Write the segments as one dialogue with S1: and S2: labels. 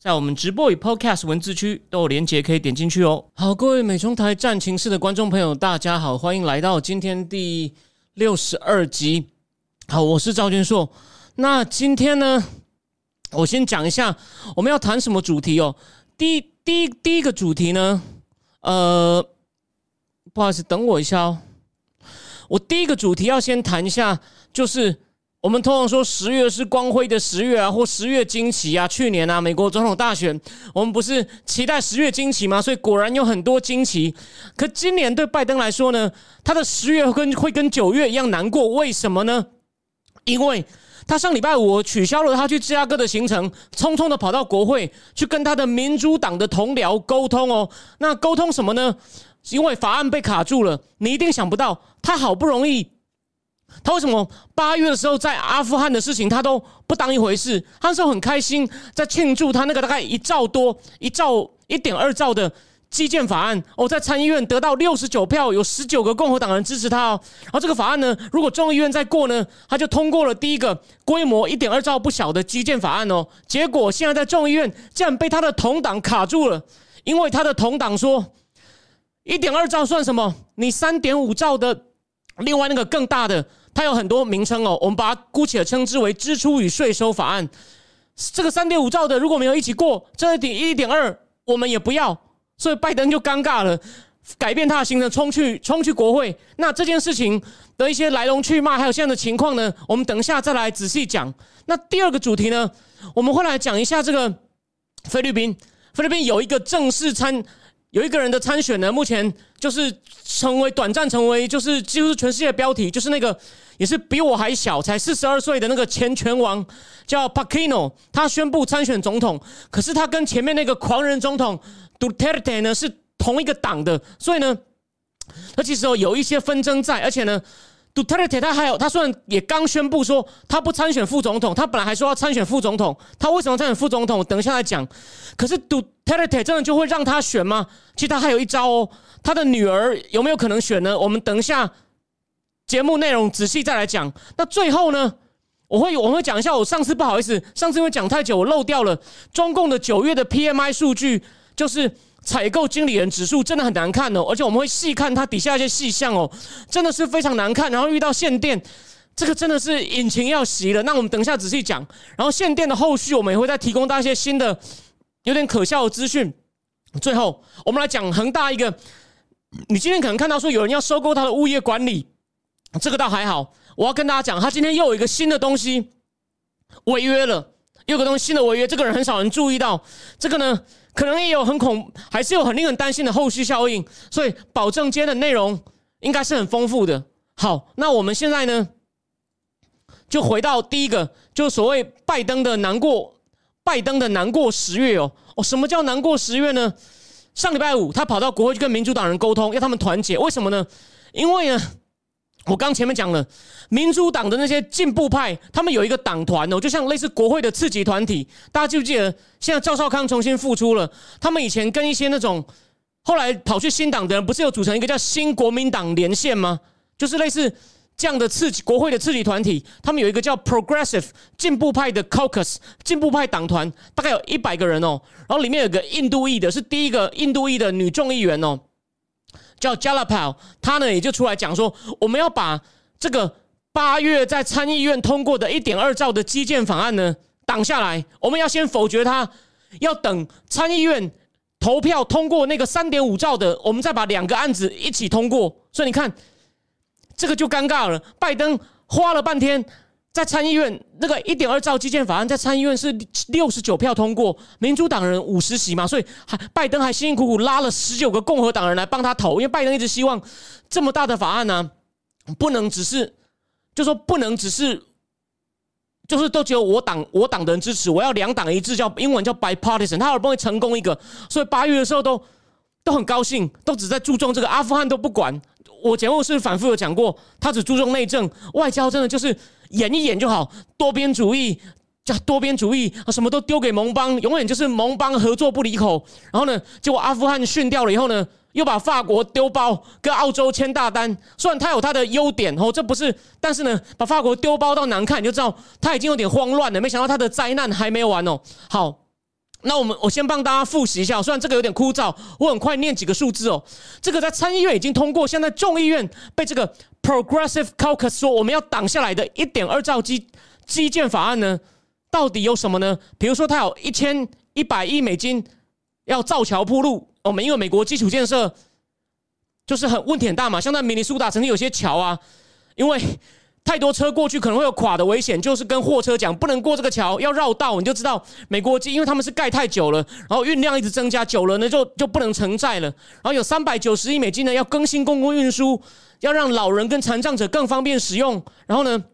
S1: 在我们直播与 Podcast 文字区都有连结，可以点进去哦。好，各位美中台战情室的观众朋友，大家好，欢迎来到今天第六十二集。好，我是赵军硕。那今天呢，我先讲一下我们要谈什么主题哦。第，第一，第一个主题呢，呃，不好意思，等我一下哦。我第一个主题要先谈一下，就是。我们通常说十月是光辉的十月啊，或十月惊奇啊。去年啊，美国总统大选，我们不是期待十月惊奇吗？所以果然有很多惊奇。可今年对拜登来说呢，他的十月跟会跟九月一样难过。为什么呢？因为他上礼拜五取消了他去芝加哥的行程，匆匆的跑到国会去跟他的民主党的同僚沟通哦。那沟通什么呢？因为法案被卡住了。你一定想不到，他好不容易。他为什么八月的时候在阿富汗的事情他都不当一回事？他那时候很开心，在庆祝他那个大概一兆多、一兆一点二兆的基建法案哦，在参议院得到六十九票，有十九个共和党人支持他哦。然后这个法案呢，如果众议院再过呢，他就通过了第一个规模一点二兆不小的基建法案哦。结果现在在众议院竟然被他的同党卡住了，因为他的同党说一点二兆算什么？你三点五兆的另外那个更大的。它有很多名称哦，我们把它姑且称之为支出与税收法案。这个三点五兆的如果没有一起过，这一点一点二我们也不要，所以拜登就尴尬了，改变他的行程，冲去冲去国会。那这件事情的一些来龙去脉，还有现在的情况呢，我们等一下再来仔细讲。那第二个主题呢，我们会来讲一下这个菲律宾，菲律宾有一个正式参。有一个人的参选呢，目前就是成为短暂成为就是几乎是全世界标题，就是那个也是比我还小，才四十二岁的那个前拳王叫 Pacino，他宣布参选总统，可是他跟前面那个狂人总统 Duterte 呢是同一个党的，所以呢，他其实有一些纷争在，而且呢。杜特尔特他还有，他虽然也刚宣布说他不参选副总统，他本来还说要参选副总统，他为什么参选副总统？等一下来讲。可是杜特尔特真的就会让他选吗？其实他还有一招哦，他的女儿有没有可能选呢？我们等一下节目内容仔细再来讲。那最后呢，我会我会讲一下，我上次不好意思，上次因为讲太久，我漏掉了中共的九月的 PMI 数据，就是。采购经理人指数真的很难看哦，而且我们会细看它底下一些细项哦，真的是非常难看。然后遇到限电，这个真的是引擎要熄了。那我们等一下仔细讲。然后限电的后续，我们也会再提供大家一些新的有点可笑的资讯。最后，我们来讲恒大一个，你今天可能看到说有人要收购他的物业管理，这个倒还好。我要跟大家讲，他今天又有一个新的东西违约了，有个东西新的违约，这个人很少人注意到。这个呢？可能也有很恐，还是有很令人担心的后续效应，所以保证间的内容应该是很丰富的。好，那我们现在呢，就回到第一个，就所谓拜登的难过，拜登的难过十月哦哦，什么叫难过十月呢？上礼拜五他跑到国会去跟民主党人沟通，要他们团结，为什么呢？因为呢。我刚前面讲了，民主党的那些进步派，他们有一个党团哦，就像类似国会的次级团体。大家记不记得？现在赵少康重新复出了。他们以前跟一些那种后来跑去新党的人，不是有组成一个叫新国民党连线吗？就是类似这样的次级国会的次级团体。他们有一个叫 Progressive 进步派的 Caucus 进步派党团，大概有一百个人哦。然后里面有个印度裔的，是第一个印度裔的女众议员哦。叫 Jalapal，他呢也就出来讲说，我们要把这个八月在参议院通过的一点二兆的基建法案呢挡下来，我们要先否决它，要等参议院投票通过那个三点五兆的，我们再把两个案子一起通过。所以你看，这个就尴尬了。拜登花了半天。在参议院那个一点二兆基建法案，在参议院是六十九票通过，民主党人五十席嘛，所以还拜登还辛辛苦苦拉了十九个共和党人来帮他投，因为拜登一直希望这么大的法案呢，不能只是就说不能只是就是都只有我党我党的人支持，我要两党一致，叫英文叫 bipartisan，他好不容易成功一个，所以八月的时候都都很高兴，都只在注重这个阿富汗都不管。我节目是反复有讲过，他只注重内政，外交真的就是演一演就好，多边主义加多边主义啊，什么都丢给盟邦，永远就是盟邦合作不离口。然后呢，结果阿富汗训掉了以后呢，又把法国丢包，跟澳洲签大单。虽然他有他的优点哦，这不是，但是呢，把法国丢包到难看，你就知道他已经有点慌乱了。没想到他的灾难还没完哦。好。那我们我先帮大家复习一下，虽然这个有点枯燥，我很快念几个数字哦。这个在参议院已经通过，现在众议院被这个 Progressive Caucus 说我们要挡下来的一点二兆基基建法案呢，到底有什么呢？比如说，它有一千一百亿美金要造桥铺路，我们因为美国基础建设就是很问题很大嘛，像在明尼苏达曾经有些桥啊，因为。太多车过去可能会有垮的危险，就是跟货车讲不能过这个桥，要绕道，你就知道美国因为他们是盖太久了，然后运量一直增加，久了呢就就不能承载了。然后有三百九十亿美金呢，要更新公共运输，要让老人跟残障者更方便使用。然后呢，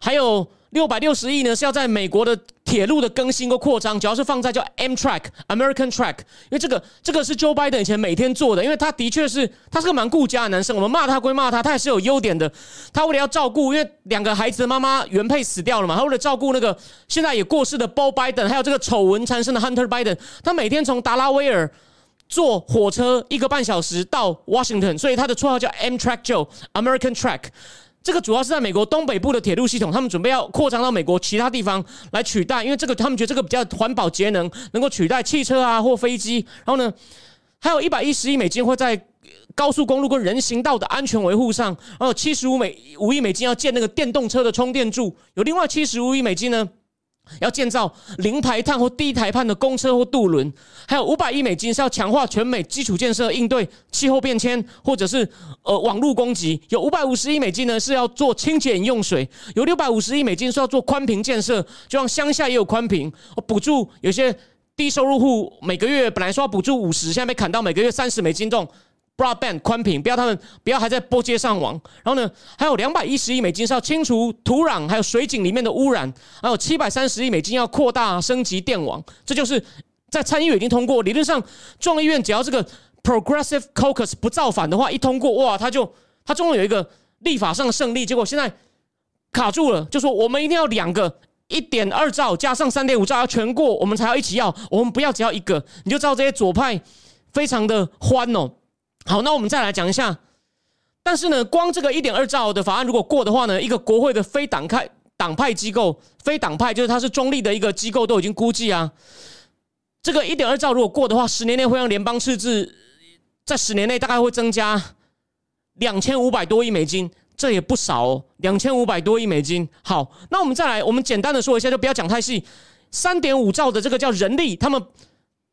S1: 还有。六百六十亿呢，是要在美国的铁路的更新和扩张，主要是放在叫 Amtrak American Track，因为这个这个是 Joe Biden 以前每天做的，因为他的确是他是个蛮顾家的男生，我们骂他归骂他，他也是有优点的。他为了要照顾，因为两个孩子的妈妈原配死掉了嘛，他为了照顾那个现在也过世的 Bo Biden，还有这个丑闻缠身的 Hunter Biden，他每天从达拉威尔坐火车一个半小时到 Washington，所以他的绰号叫 Amtrak Joe American Track。这个主要是在美国东北部的铁路系统，他们准备要扩张到美国其他地方来取代，因为这个他们觉得这个比较环保节能，能够取代汽车啊或飞机。然后呢，还有一百一十亿美金会在高速公路跟人行道的安全维护上，然后七十五美五亿美金要建那个电动车的充电柱，有另外七十五亿美金呢。要建造零排碳或低排碳的公车或渡轮，还有五百亿美金是要强化全美基础建设，应对气候变迁或者是呃网络攻击。有五百五十亿美金呢是要做清洁饮用水，有六百五十亿美金是要做宽频建设，就像乡下也有宽频，补助有些低收入户每个月本来说要补助五十，现在被砍到每个月三十美金这种。Broadband 宽频，不要他们不要还在拨接上网。然后呢，还有两百一十亿美金是要清除土壤还有水井里面的污染，还有七百三十亿美金要扩大升级电网。这就是在参议院已经通过，理论上众议院只要这个 Progressive Caucus 不造反的话，一通过哇，他就他终于有一个立法上的胜利。结果现在卡住了，就说我们一定要两个一点二兆加上三点五兆要全过，我们才要一起要，我们不要只要一个。你就知道这些左派非常的欢哦。好，那我们再来讲一下。但是呢，光这个一点二兆的法案如果过的话呢，一个国会的非党派党派机构、非党派就是它是中立的一个机构都已经估计啊，这个一点二兆如果过的话，十年内会让联邦赤字在十年内大概会增加两千五百多亿美金，这也不少哦，两千五百多亿美金。好，那我们再来，我们简单的说一下，就不要讲太细。三点五兆的这个叫人力，他们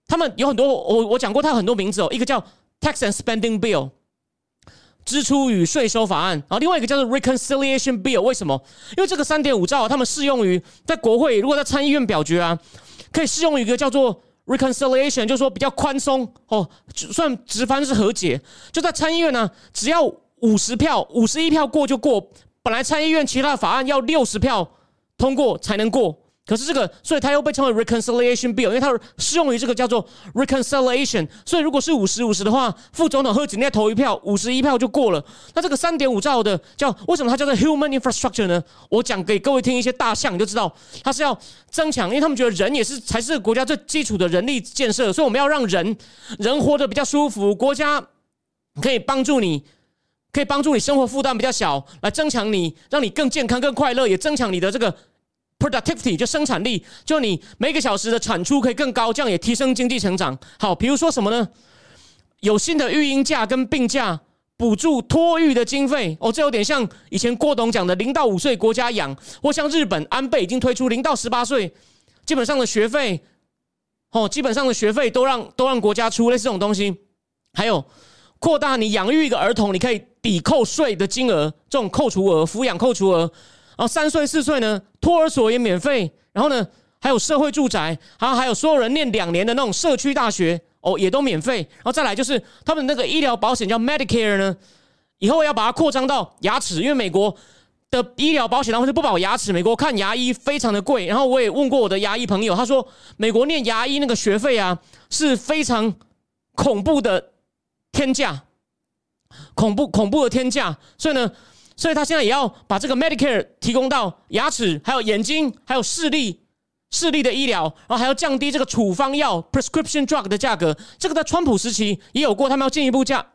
S1: 他们有很多，我我讲过，它有很多名字哦，一个叫。Tax and Spending Bill，支出与税收法案，然后另外一个叫做 Reconciliation Bill，为什么？因为这个三点五兆，他们适用于在国会，如果在参议院表决啊，可以适用于一个叫做 Reconciliation，就是说比较宽松哦，算直翻是和解。就在参议院呢，只要五十票、五十一票过就过，本来参议院其他的法案要六十票通过才能过。可是这个，所以它又被称为 reconciliation bill，因为它适用于这个叫做 reconciliation。所以如果是五十五十的话，副总统和几内投一票，五十一票就过了。那这个三点五兆的叫为什么它叫做 human infrastructure 呢？我讲给各位听一些大象，你就知道它是要增强，因为他们觉得人也是才是国家最基础的人力建设，所以我们要让人人活得比较舒服，国家可以帮助你，可以帮助你生活负担比较小，来增强你，让你更健康、更快乐，也增强你的这个。Productivity 就生产力，就你每个小时的产出可以更高，这样也提升经济成长。好，比如说什么呢？有新的育婴假跟病假，补助托育的经费。哦，这有点像以前郭董讲的零到五岁国家养，或像日本安倍已经推出零到十八岁，基本上的学费，哦，基本上的学费都让都让国家出，类似这种东西。还有扩大你养育一个儿童，你可以抵扣税的金额，这种扣除额，抚养扣除额。然后三岁四岁呢，托儿所也免费。然后呢，还有社会住宅，还有还有所有人念两年的那种社区大学哦，也都免费。然后再来就是他们那个医疗保险叫 Medicare 呢，以后要把它扩张到牙齿，因为美国的医疗保险然后是不保牙齿，美国看牙医非常的贵。然后我也问过我的牙医朋友，他说美国念牙医那个学费啊是非常恐怖的天价。恐怖恐怖的天价，所以呢，所以他现在也要把这个 Medicare 提供到牙齿、还有眼睛、还有视力、视力的医疗，然后还要降低这个处方药 prescription drug 的价格。这个在川普时期也有过，他们要进一步加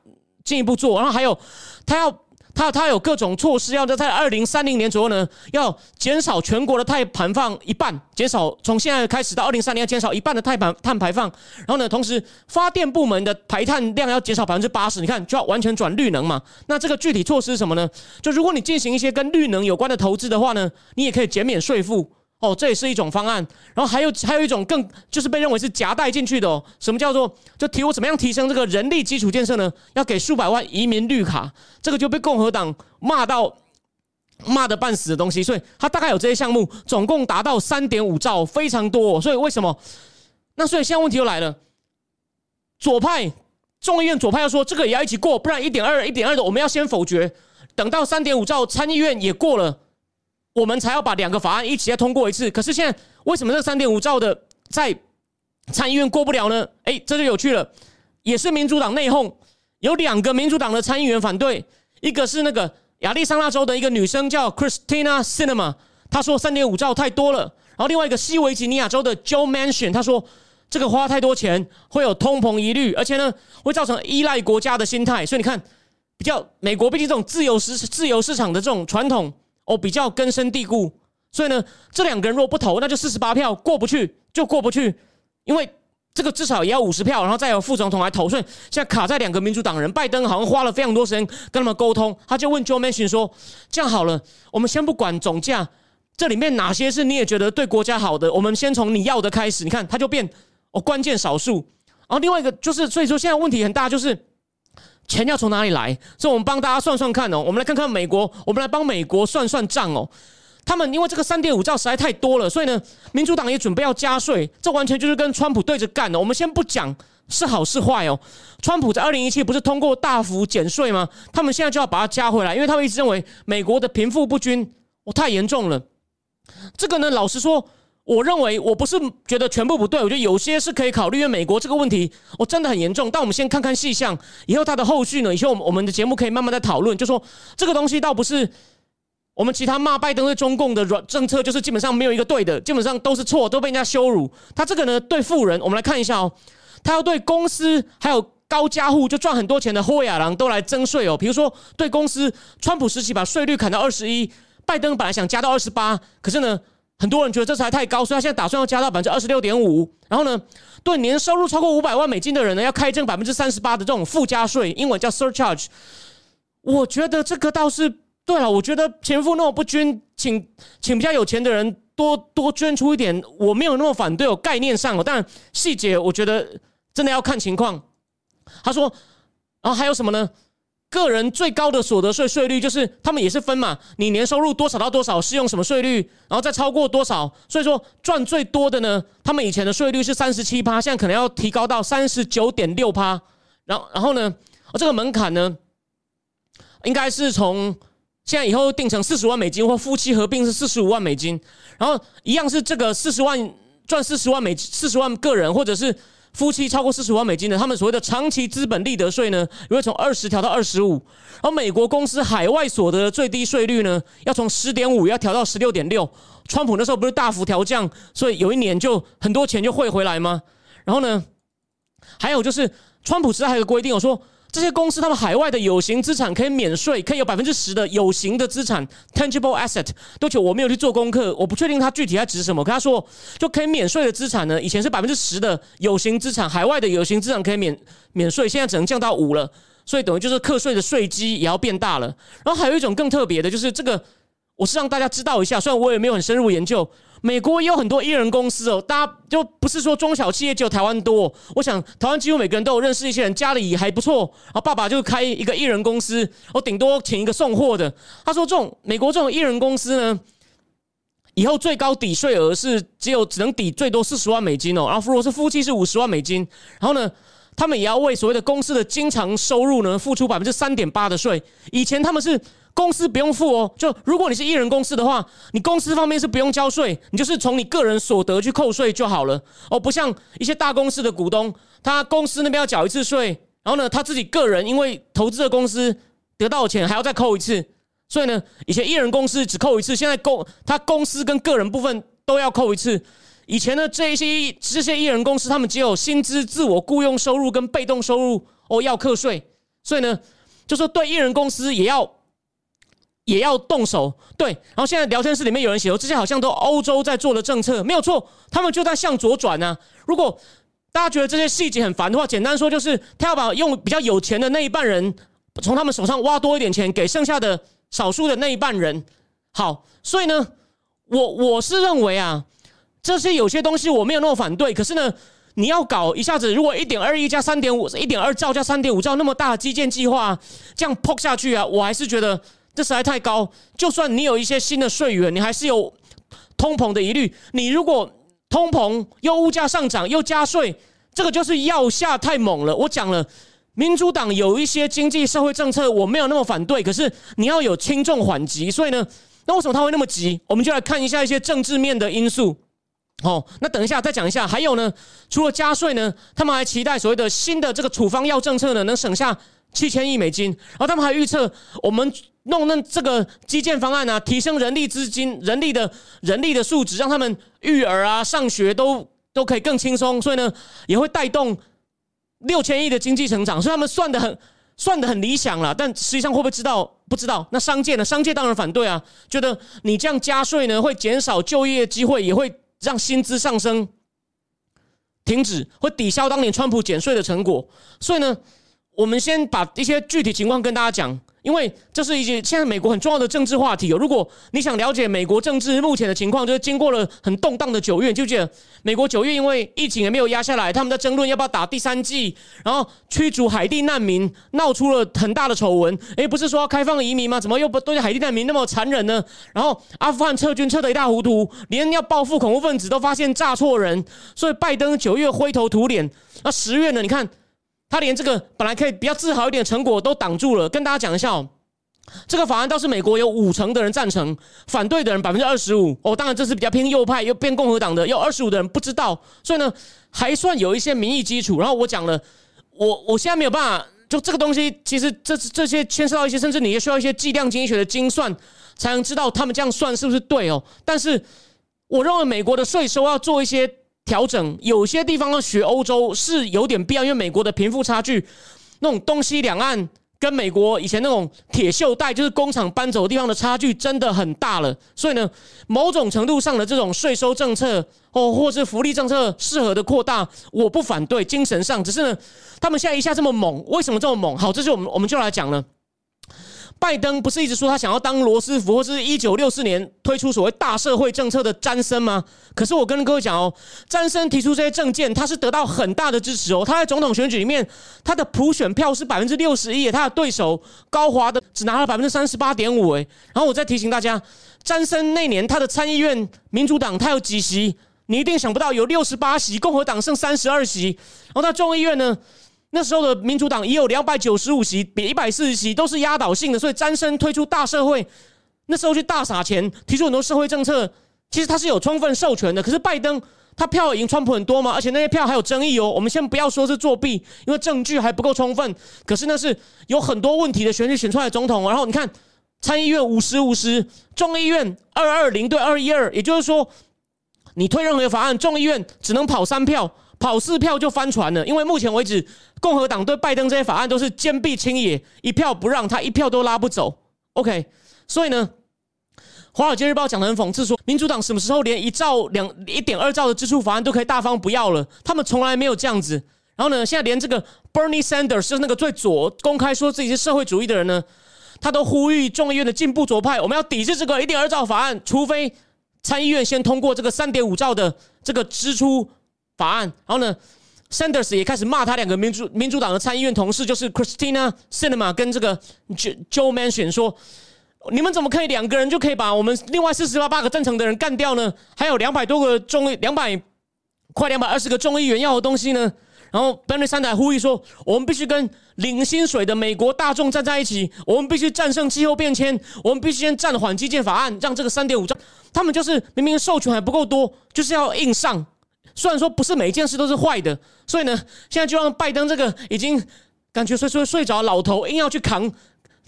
S1: 进一步做，然后还有他要。他他有各种措施，要在在二零三零年左右呢，要减少全国的碳排放一半，减少从现在开始到二零三零要减少一半的碳排碳排放。然后呢，同时发电部门的排碳量要减少百分之八十。你看，就要完全转绿能嘛。那这个具体措施是什么呢？就如果你进行一些跟绿能有关的投资的话呢，你也可以减免税负。哦，这也是一种方案。然后还有还有一种更就是被认为是夹带进去的哦。什么叫做就提我怎么样提升这个人力基础建设呢？要给数百万移民绿卡，这个就被共和党骂到骂的半死的东西。所以他大概有这些项目，总共达到三点五兆，非常多。所以为什么？那所以现在问题又来了，左派众议院左派要说这个也要一起过，不然一点二一点二的我们要先否决，等到三点五兆参议院也过了。我们才要把两个法案一起再通过一次。可是现在为什么这三点五兆的在参议院过不了呢？哎，这就有趣了，也是民主党内讧，有两个民主党的参议员反对，一个是那个亚利桑那州的一个女生叫 Christina Cinema，她说三点五兆太多了。然后另外一个西维吉尼亚州的 Joe Manchin，他说这个花太多钱会有通膨疑虑，而且呢会造成依赖国家的心态。所以你看，比较美国毕竟这种自由市自由市场的这种传统。哦，比较根深蒂固，所以呢，这两个人若不投，那就四十八票过不去，就过不去，因为这个至少也要五十票，然后再由副总统来投。所以现在卡在两个民主党人，拜登好像花了非常多时间跟他们沟通，他就问 Joe Manchin 说：“这样好了，我们先不管总价，这里面哪些是你也觉得对国家好的，我们先从你要的开始。你看，他就变哦，关键少数。然后另外一个就是，所以说现在问题很大，就是。”钱要从哪里来？所以，我们帮大家算算看哦。我们来看看美国，我们来帮美国算算账哦。他们因为这个三点五兆实在太多了，所以呢，民主党也准备要加税。这完全就是跟川普对着干的。我们先不讲是好是坏哦。川普在二零一七不是通过大幅减税吗？他们现在就要把它加回来，因为他们一直认为美国的贫富不均哦太严重了。这个呢，老实说。我认为我不是觉得全部不对，我觉得有些是可以考虑。因为美国这个问题，我真的很严重。但我们先看看细项，以后它的后续呢？以后我们我们的节目可以慢慢再讨论。就说这个东西倒不是我们其他骂拜登对中共的软政策，就是基本上没有一个对的，基本上都是错，都被人家羞辱。他这个呢，对富人，我们来看一下哦。他要对公司还有高加户就赚很多钱的霍亚郎都来征税哦。比如说对公司，川普时期把税率砍到二十一，拜登本来想加到二十八，可是呢？很多人觉得这才太高，所以他现在打算要加到百分之二十六点五。然后呢，对年收入超过五百万美金的人呢，要开征百分之三十八的这种附加税，英文叫 surcharge。我觉得这个倒是对了。我觉得钱富那么不均，请请比较有钱的人多多捐出一点，我没有那么反对。哦，概念上哦，但细节我觉得真的要看情况。他说，然后还有什么呢？个人最高的所得税税率就是他们也是分嘛，你年收入多少到多少适用什么税率，然后再超过多少，所以说赚最多的呢，他们以前的税率是三十七趴，现在可能要提高到三十九点六趴，然后然后呢，这个门槛呢，应该是从现在以后定成四十万美金，或夫妻合并是四十五万美金，然后一样是这个四十万赚四十万美四十万个人或者是。夫妻超过四十万美金的，他们所谓的长期资本利得税呢，也会从二十调到二十五。而美国公司海外所得的最低税率呢，要从十点五要调到十六点六。川普那时候不是大幅调降，所以有一年就很多钱就汇回来吗？然后呢，还有就是川普时代还有个规定，我说。这些公司他们海外的有形资产可以免税，可以有百分之十的有形的资产 （tangible asset）。多久我没有去做功课，我不确定它具体在指什么。跟他说就可以免税的资产呢，以前是百分之十的有形资产，海外的有形资产可以免免税，现在只能降到五了。所以等于就是课税的税基也要变大了。然后还有一种更特别的，就是这个我是让大家知道一下，虽然我也没有很深入研究。美国也有很多艺人公司哦，大家就不是说中小企业只有台湾多。我想台湾几乎每个人都有认识一些人，家里还不错，然后爸爸就开一个艺人公司，我顶多请一个送货的。他说，这种美国这种艺人公司呢，以后最高抵税额是只有只能抵最多四十万美金哦，然后如果是夫妻是五十万美金，然后呢，他们也要为所谓的公司的经常收入呢付出百分之三点八的税。以前他们是。公司不用付哦，就如果你是艺人公司的话，你公司方面是不用交税，你就是从你个人所得去扣税就好了哦。不像一些大公司的股东，他公司那边要缴一次税，然后呢，他自己个人因为投资的公司得到的钱还要再扣一次，所以呢，以前艺人公司只扣一次，现在公他公司跟个人部分都要扣一次。以前呢，这一些这些艺人公司，他们只有薪资、自我雇佣收入跟被动收入哦要课税，所以呢，就说对艺人公司也要也要动手。对，然后现在聊天室里面有人写说，这些好像都欧洲在做的政策，没有错，他们就在向左转呢。如果大家觉得这些细节很烦的话，简单说就是他要把用比较有钱的那一半人从他们手上挖多一点钱，给剩下的少数的那一半人。好，所以呢，我我是认为啊。这些有些东西我没有那么反对，可是呢，你要搞一下子，如果一点二亿加三点五，一点二兆加三点五兆那么大的基建计划，这样扑下去啊，我还是觉得这实在太高。就算你有一些新的税源，你还是有通膨的疑虑。你如果通膨又物价上涨又加税，这个就是要下太猛了。我讲了，民主党有一些经济社会政策我没有那么反对，可是你要有轻重缓急。所以呢，那为什么他会那么急？我们就来看一下一些政治面的因素。哦，那等一下再讲一下。还有呢，除了加税呢，他们还期待所谓的新的这个处方药政策呢，能省下七千亿美金。然后他们还预测，我们弄那这个基建方案啊，提升人力资金、人力的人力的素质，让他们育儿啊、上学都都可以更轻松。所以呢，也会带动六千亿的经济成长。所以他们算的很算的很理想了，但实际上会不会知道？不知道。那商界呢？商界当然反对啊，觉得你这样加税呢，会减少就业机会，也会。让薪资上升停止，会抵消当年川普减税的成果。所以呢，我们先把一些具体情况跟大家讲。因为这是一些现在美国很重要的政治话题哦。如果你想了解美国政治目前的情况，就是经过了很动荡的九月，就记得美国九月因为疫情也没有压下来，他们在争论要不要打第三季，然后驱逐海地难民，闹出了很大的丑闻。诶，不是说要开放移民吗？怎么又不对海地难民那么残忍呢？然后阿富汗撤军撤得一塌糊涂，连要报复恐怖分子都发现炸错人，所以拜登九月灰头土脸。那十月呢？你看。他连这个本来可以比较自豪一点成果都挡住了。跟大家讲一下哦，这个法案倒是美国有五成的人赞成，反对的人百分之二十五。哦，当然这是比较偏右派又偏共和党的，有二十五的人不知道。所以呢，还算有一些民意基础。然后我讲了，我我现在没有办法，就这个东西，其实这这些牵涉到一些，甚至你也需要一些计量经济学的精算，才能知道他们这样算是不是对哦。但是我认为美国的税收要做一些。调整有些地方要学欧洲是有点必要，因为美国的贫富差距，那种东西两岸跟美国以前那种铁锈带，就是工厂搬走的地方的差距真的很大了。所以呢，某种程度上的这种税收政策哦，或是福利政策适合的扩大，我不反对。精神上，只是呢，他们现在一下这么猛，为什么这么猛？好，这是我们我们就来讲了。拜登不是一直说他想要当罗斯福，或是一九六四年推出所谓大社会政策的詹森吗？可是我跟各位讲哦，詹森提出这些政见，他是得到很大的支持哦。他在总统选举里面，他的普选票是百分之六十一，他的对手高华的只拿了百分之三十八点五。哎，然后我再提醒大家，詹森那年他的参议院民主党他有几席？你一定想不到有六十八席，共和党剩三十二席。然后他众议院呢？那时候的民主党也有两百九十五席，比一百四十席都是压倒性的，所以詹森推出大社会，那时候去大撒钱，提出很多社会政策，其实他是有充分授权的。可是拜登他票赢川普很多嘛，而且那些票还有争议哦。我们先不要说是作弊，因为证据还不够充分。可是那是有很多问题的选举选出来的总统。然后你看参议院五十五十，众议院二二零对二一二，也就是说你推任何法案，众议院只能跑三票。跑四票就翻船了，因为目前为止，共和党对拜登这些法案都是坚壁清野，一票不让，他一票都拉不走。OK，所以呢，《华尔街日报》讲的很讽刺，说民主党什么时候连一兆两一点二兆的支出法案都可以大方不要了？他们从来没有这样子。然后呢，现在连这个 Bernie Sanders 就是那个最左、公开说自己是社会主义的人呢，他都呼吁众议院的进步左派，我们要抵制这个一点二兆法案，除非参议院先通过这个三点五兆的这个支出。法案，然后呢，Sanders 也开始骂他两个民主民主党的参议院同事，就是 Christina Cinema 跟这个 Joe Joe Manchin 说，你们怎么可以两个人就可以把我们另外四十八八个赞成的人干掉呢？还有两百多个众两百快两百二十个众议员要的东西呢？然后 Bernie Sanders 呼吁说，我们必须跟领薪水的美国大众站在一起，我们必须战胜气候变迁，我们必须先暂缓基建法案，让这个三点五兆，他们就是明明授权还不够多，就是要硬上。虽然说不是每一件事都是坏的，所以呢，现在就让拜登这个已经感觉睡睡睡着，老头硬要去扛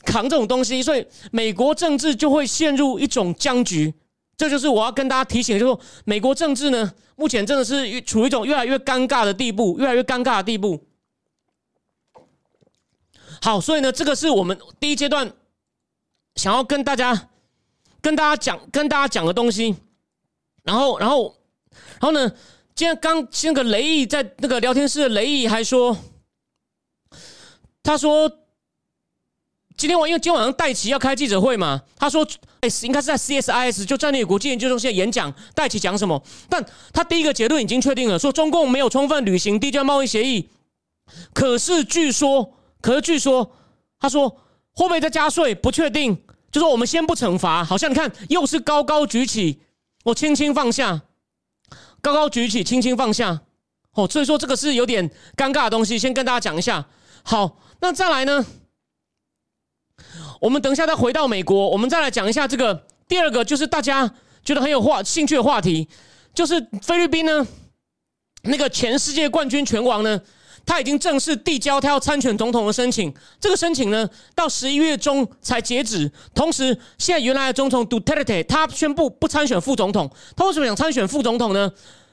S1: 扛这种东西，所以美国政治就会陷入一种僵局。这就是我要跟大家提醒，就是说美国政治呢，目前真的是处于一种越来越尴尬的地步，越来越尴尬的地步。好，所以呢，这个是我们第一阶段想要跟大家跟大家讲跟大家讲的东西。然后，然后，然后呢，今天刚那个雷毅在那个聊天室雷毅还说，他说。今天晚因为今天晚上戴奇要开记者会嘛，他说，哎，应该是在 CSIS 就战略国际研究中心演讲，戴奇讲什么？但他第一个结论已经确定了，说中共没有充分履行地交贸易协议。可是据说，可是据说，他说会不会再加税？不确定。就说我们先不惩罚，好像你看又是高高举起，我轻轻放下，高高举起，轻轻放下。哦，所以说这个是有点尴尬的东西，先跟大家讲一下。好，那再来呢？我们等一下再回到美国，我们再来讲一下这个第二个，就是大家觉得很有话兴趣的话题，就是菲律宾呢，那个前世界冠军拳王呢，他已经正式递交他要参选总统的申请。这个申请呢，到十一月中才截止。同时，现在原来的总统 Duterte 他宣布不参选副总统。他为什么想参选副总统呢？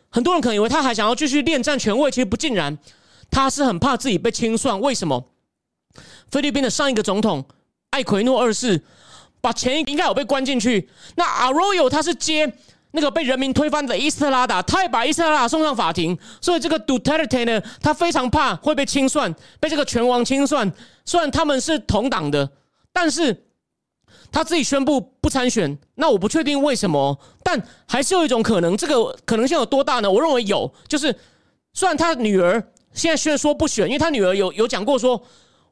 S1: 很多人可能以为他还想要继续恋战权位，其实不尽然，他是很怕自己被清算。为什么？菲律宾的上一个总统。艾奎诺二世把钱应该有被关进去。那阿罗尤他是接那个被人民推翻的伊斯特拉达，他也把伊斯特拉送上法庭。所以这个 Duterte 呢，他非常怕会被清算，被这个拳王清算。虽然他们是同党的，但是他自己宣布不参选。那我不确定为什么，但还是有一种可能。这个可能性有多大呢？我认为有，就是虽然他女儿现在虽然说不选，因为他女儿有有讲过说，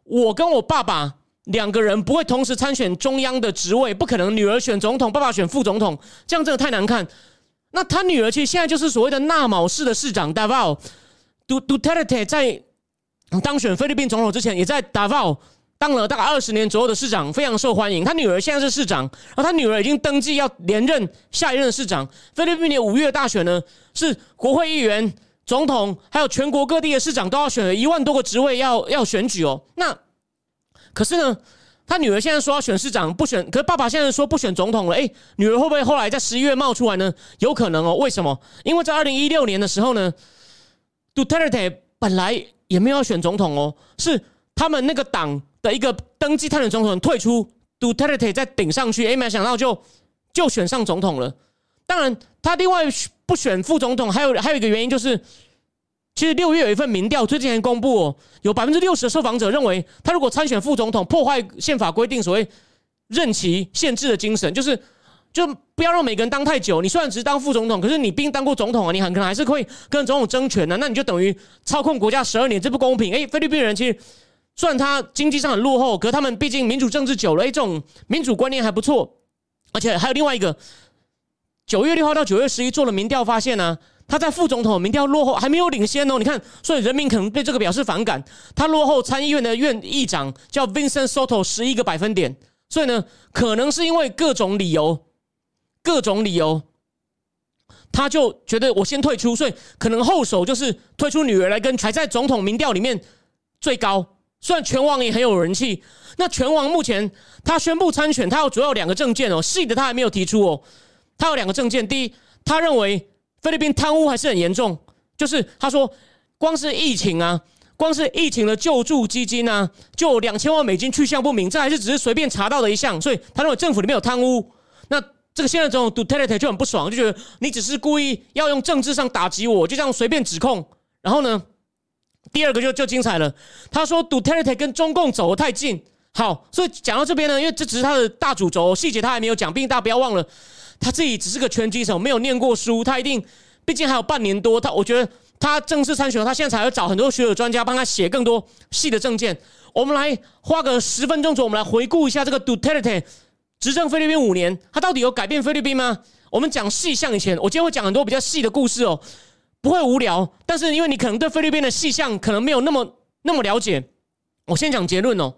S1: 我跟我爸爸。两个人不会同时参选中央的职位，不可能。女儿选总统，爸爸选副总统，这样真的太难看。那他女儿其实现在就是所谓的纳卯市的市长 Davao Du Duterte，在当选菲律宾总统之前，也在 Davao 当了大概二十年左右的市长，非常受欢迎。他女儿现在是市长，然后他女儿已经登记要连任下一任市长。菲律宾的五月大选呢，是国会议员、总统，还有全国各地的市长都要选一万多个职位要要选举哦。那可是呢，他女儿现在说要选市长，不选。可是爸爸现在说不选总统了。哎，女儿会不会后来在十一月冒出来呢？有可能哦。为什么？因为在二零一六年的时候呢，Duterte 本来也没有要选总统哦，是他们那个党的一个登记参选总统退出，Duterte 再顶上去。哎，没想到就就选上总统了。当然，他另外不选副总统，还有还有一个原因就是。其实六月有一份民调，最近还公布哦，有百分之六十的受访者认为，他如果参选副总统，破坏宪法规定所谓任期限制的精神，就是就不要让每个人当太久。你虽然只是当副总统，可是你并当过总统啊，你很可能还是会跟总统争权的。那你就等于操控国家十二年，这不公平。哎，菲律宾人其实虽然他经济上很落后，可是他们毕竟民主政治久了，哎，这种民主观念还不错。而且还有另外一个，九月六号到九月十一做了民调，发现呢。他在副总统民调落后，还没有领先哦。你看，所以人民可能对这个表示反感。他落后参议院的院议长叫 Vincent Soto 十一个百分点。所以呢，可能是因为各种理由，各种理由，他就觉得我先退出。所以可能后手就是推出女儿来跟还在总统民调里面最高。虽然拳王也很有人气，那拳王目前他宣布参选，他有主要两个证件哦，细的他还没有提出哦。他有两个证件，第一，他认为。菲律宾贪污还是很严重，就是他说，光是疫情啊，光是疫情的救助基金啊，就两千万美金去向不明，这还是只是随便查到的一项，所以他认为政府里面有贪污。那这个现在总统 Duterte 就很不爽，就觉得你只是故意要用政治上打击我，就这样随便指控。然后呢，第二个就就精彩了，他说 Duterte 跟中共走得太近。好，所以讲到这边呢，因为这只是他的大主轴，细节他还没有讲，并大家不要忘了。他自己只是个拳击手，没有念过书。他一定，毕竟还有半年多。他我觉得他正式参选，他现在才会找很多学者专家帮他写更多细的证件。我们来花个十分钟左右，我们来回顾一下这个 Duterte 执政菲律宾五年，他到底有改变菲律宾吗？我们讲细项以前，我今天会讲很多比较细的故事哦，不会无聊。但是因为你可能对菲律宾的细项可能没有那么那么了解，我先讲结论哦，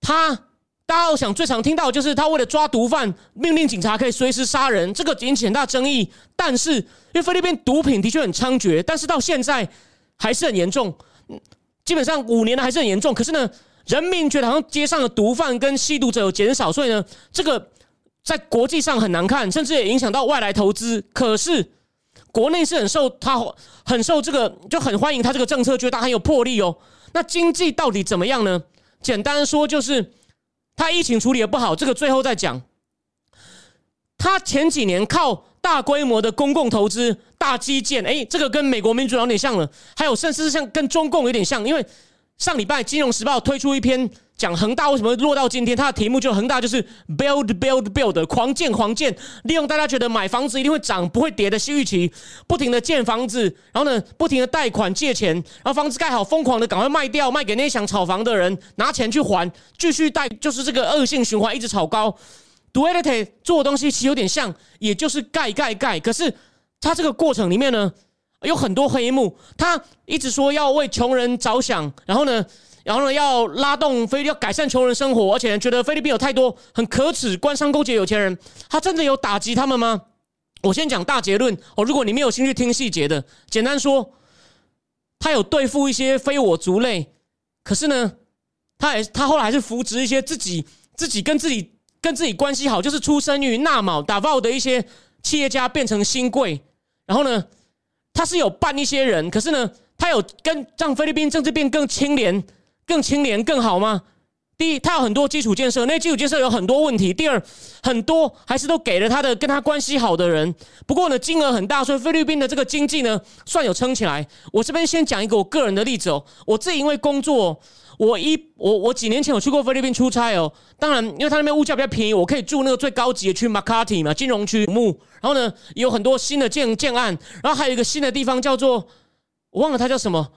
S1: 他。大家想最常听到就是他为了抓毒贩，命令警察可以随时杀人，这个引起很大争议。但是因为菲律宾毒品的确很猖獗，但是到现在还是很严重。基本上五年了还是很严重。可是呢，人民觉得好像街上的毒贩跟吸毒者有减少，所以呢，这个在国际上很难看，甚至也影响到外来投资。可是国内是很受他很受这个就很欢迎他这个政策，觉得他很有魄力哦。那经济到底怎么样呢？简单说就是他疫情处理的不好，这个最后再讲。他前几年靠大规模的公共投资、大基建，哎，这个跟美国民主有点像了。还有，甚至是像跟中共有点像，因为上礼拜《金融时报》推出一篇讲恒大为什么落到今天，它的题目就恒大就是 build build build 狂建狂建，利用大家觉得买房子一定会涨不会跌的预期，不停的建房子，然后呢，不停的贷款借钱，然后房子盖好，疯狂的赶快卖掉，卖给那些想炒房的人，拿钱去还，继续贷，就是这个恶性循环，一直炒高。Duality 做的东西其实有点像，也就是盖盖盖。可是它这个过程里面呢，有很多黑幕。他一直说要为穷人着想，然后呢，然后呢要拉动菲要改善穷人生活，而且觉得菲律宾有太多很可耻官商勾结有钱人。他真的有打击他们吗？我先讲大结论哦。如果你没有兴趣听细节的，简单说，他有对付一些非我族类，可是呢，他也他后来还是扶植一些自己自己跟自己。跟自己关系好，就是出生于纳卯打爆的一些企业家变成新贵，然后呢，他是有办一些人，可是呢，他有跟让菲律宾政治变更清廉、更清廉更好吗？第一，他有很多基础建设，那基础建设有很多问题。第二，很多还是都给了他的跟他关系好的人，不过呢，金额很大，所以菲律宾的这个经济呢，算有撑起来。我这边先讲一个我个人的例子哦，我自己因为工作。我一我我几年前有去过菲律宾出差哦，当然，因为他那边物价比较便宜，我可以住那个最高级的区 Makati 嘛，金融区木。然后呢，有很多新的建建案，然后还有一个新的地方叫做我忘了它叫什么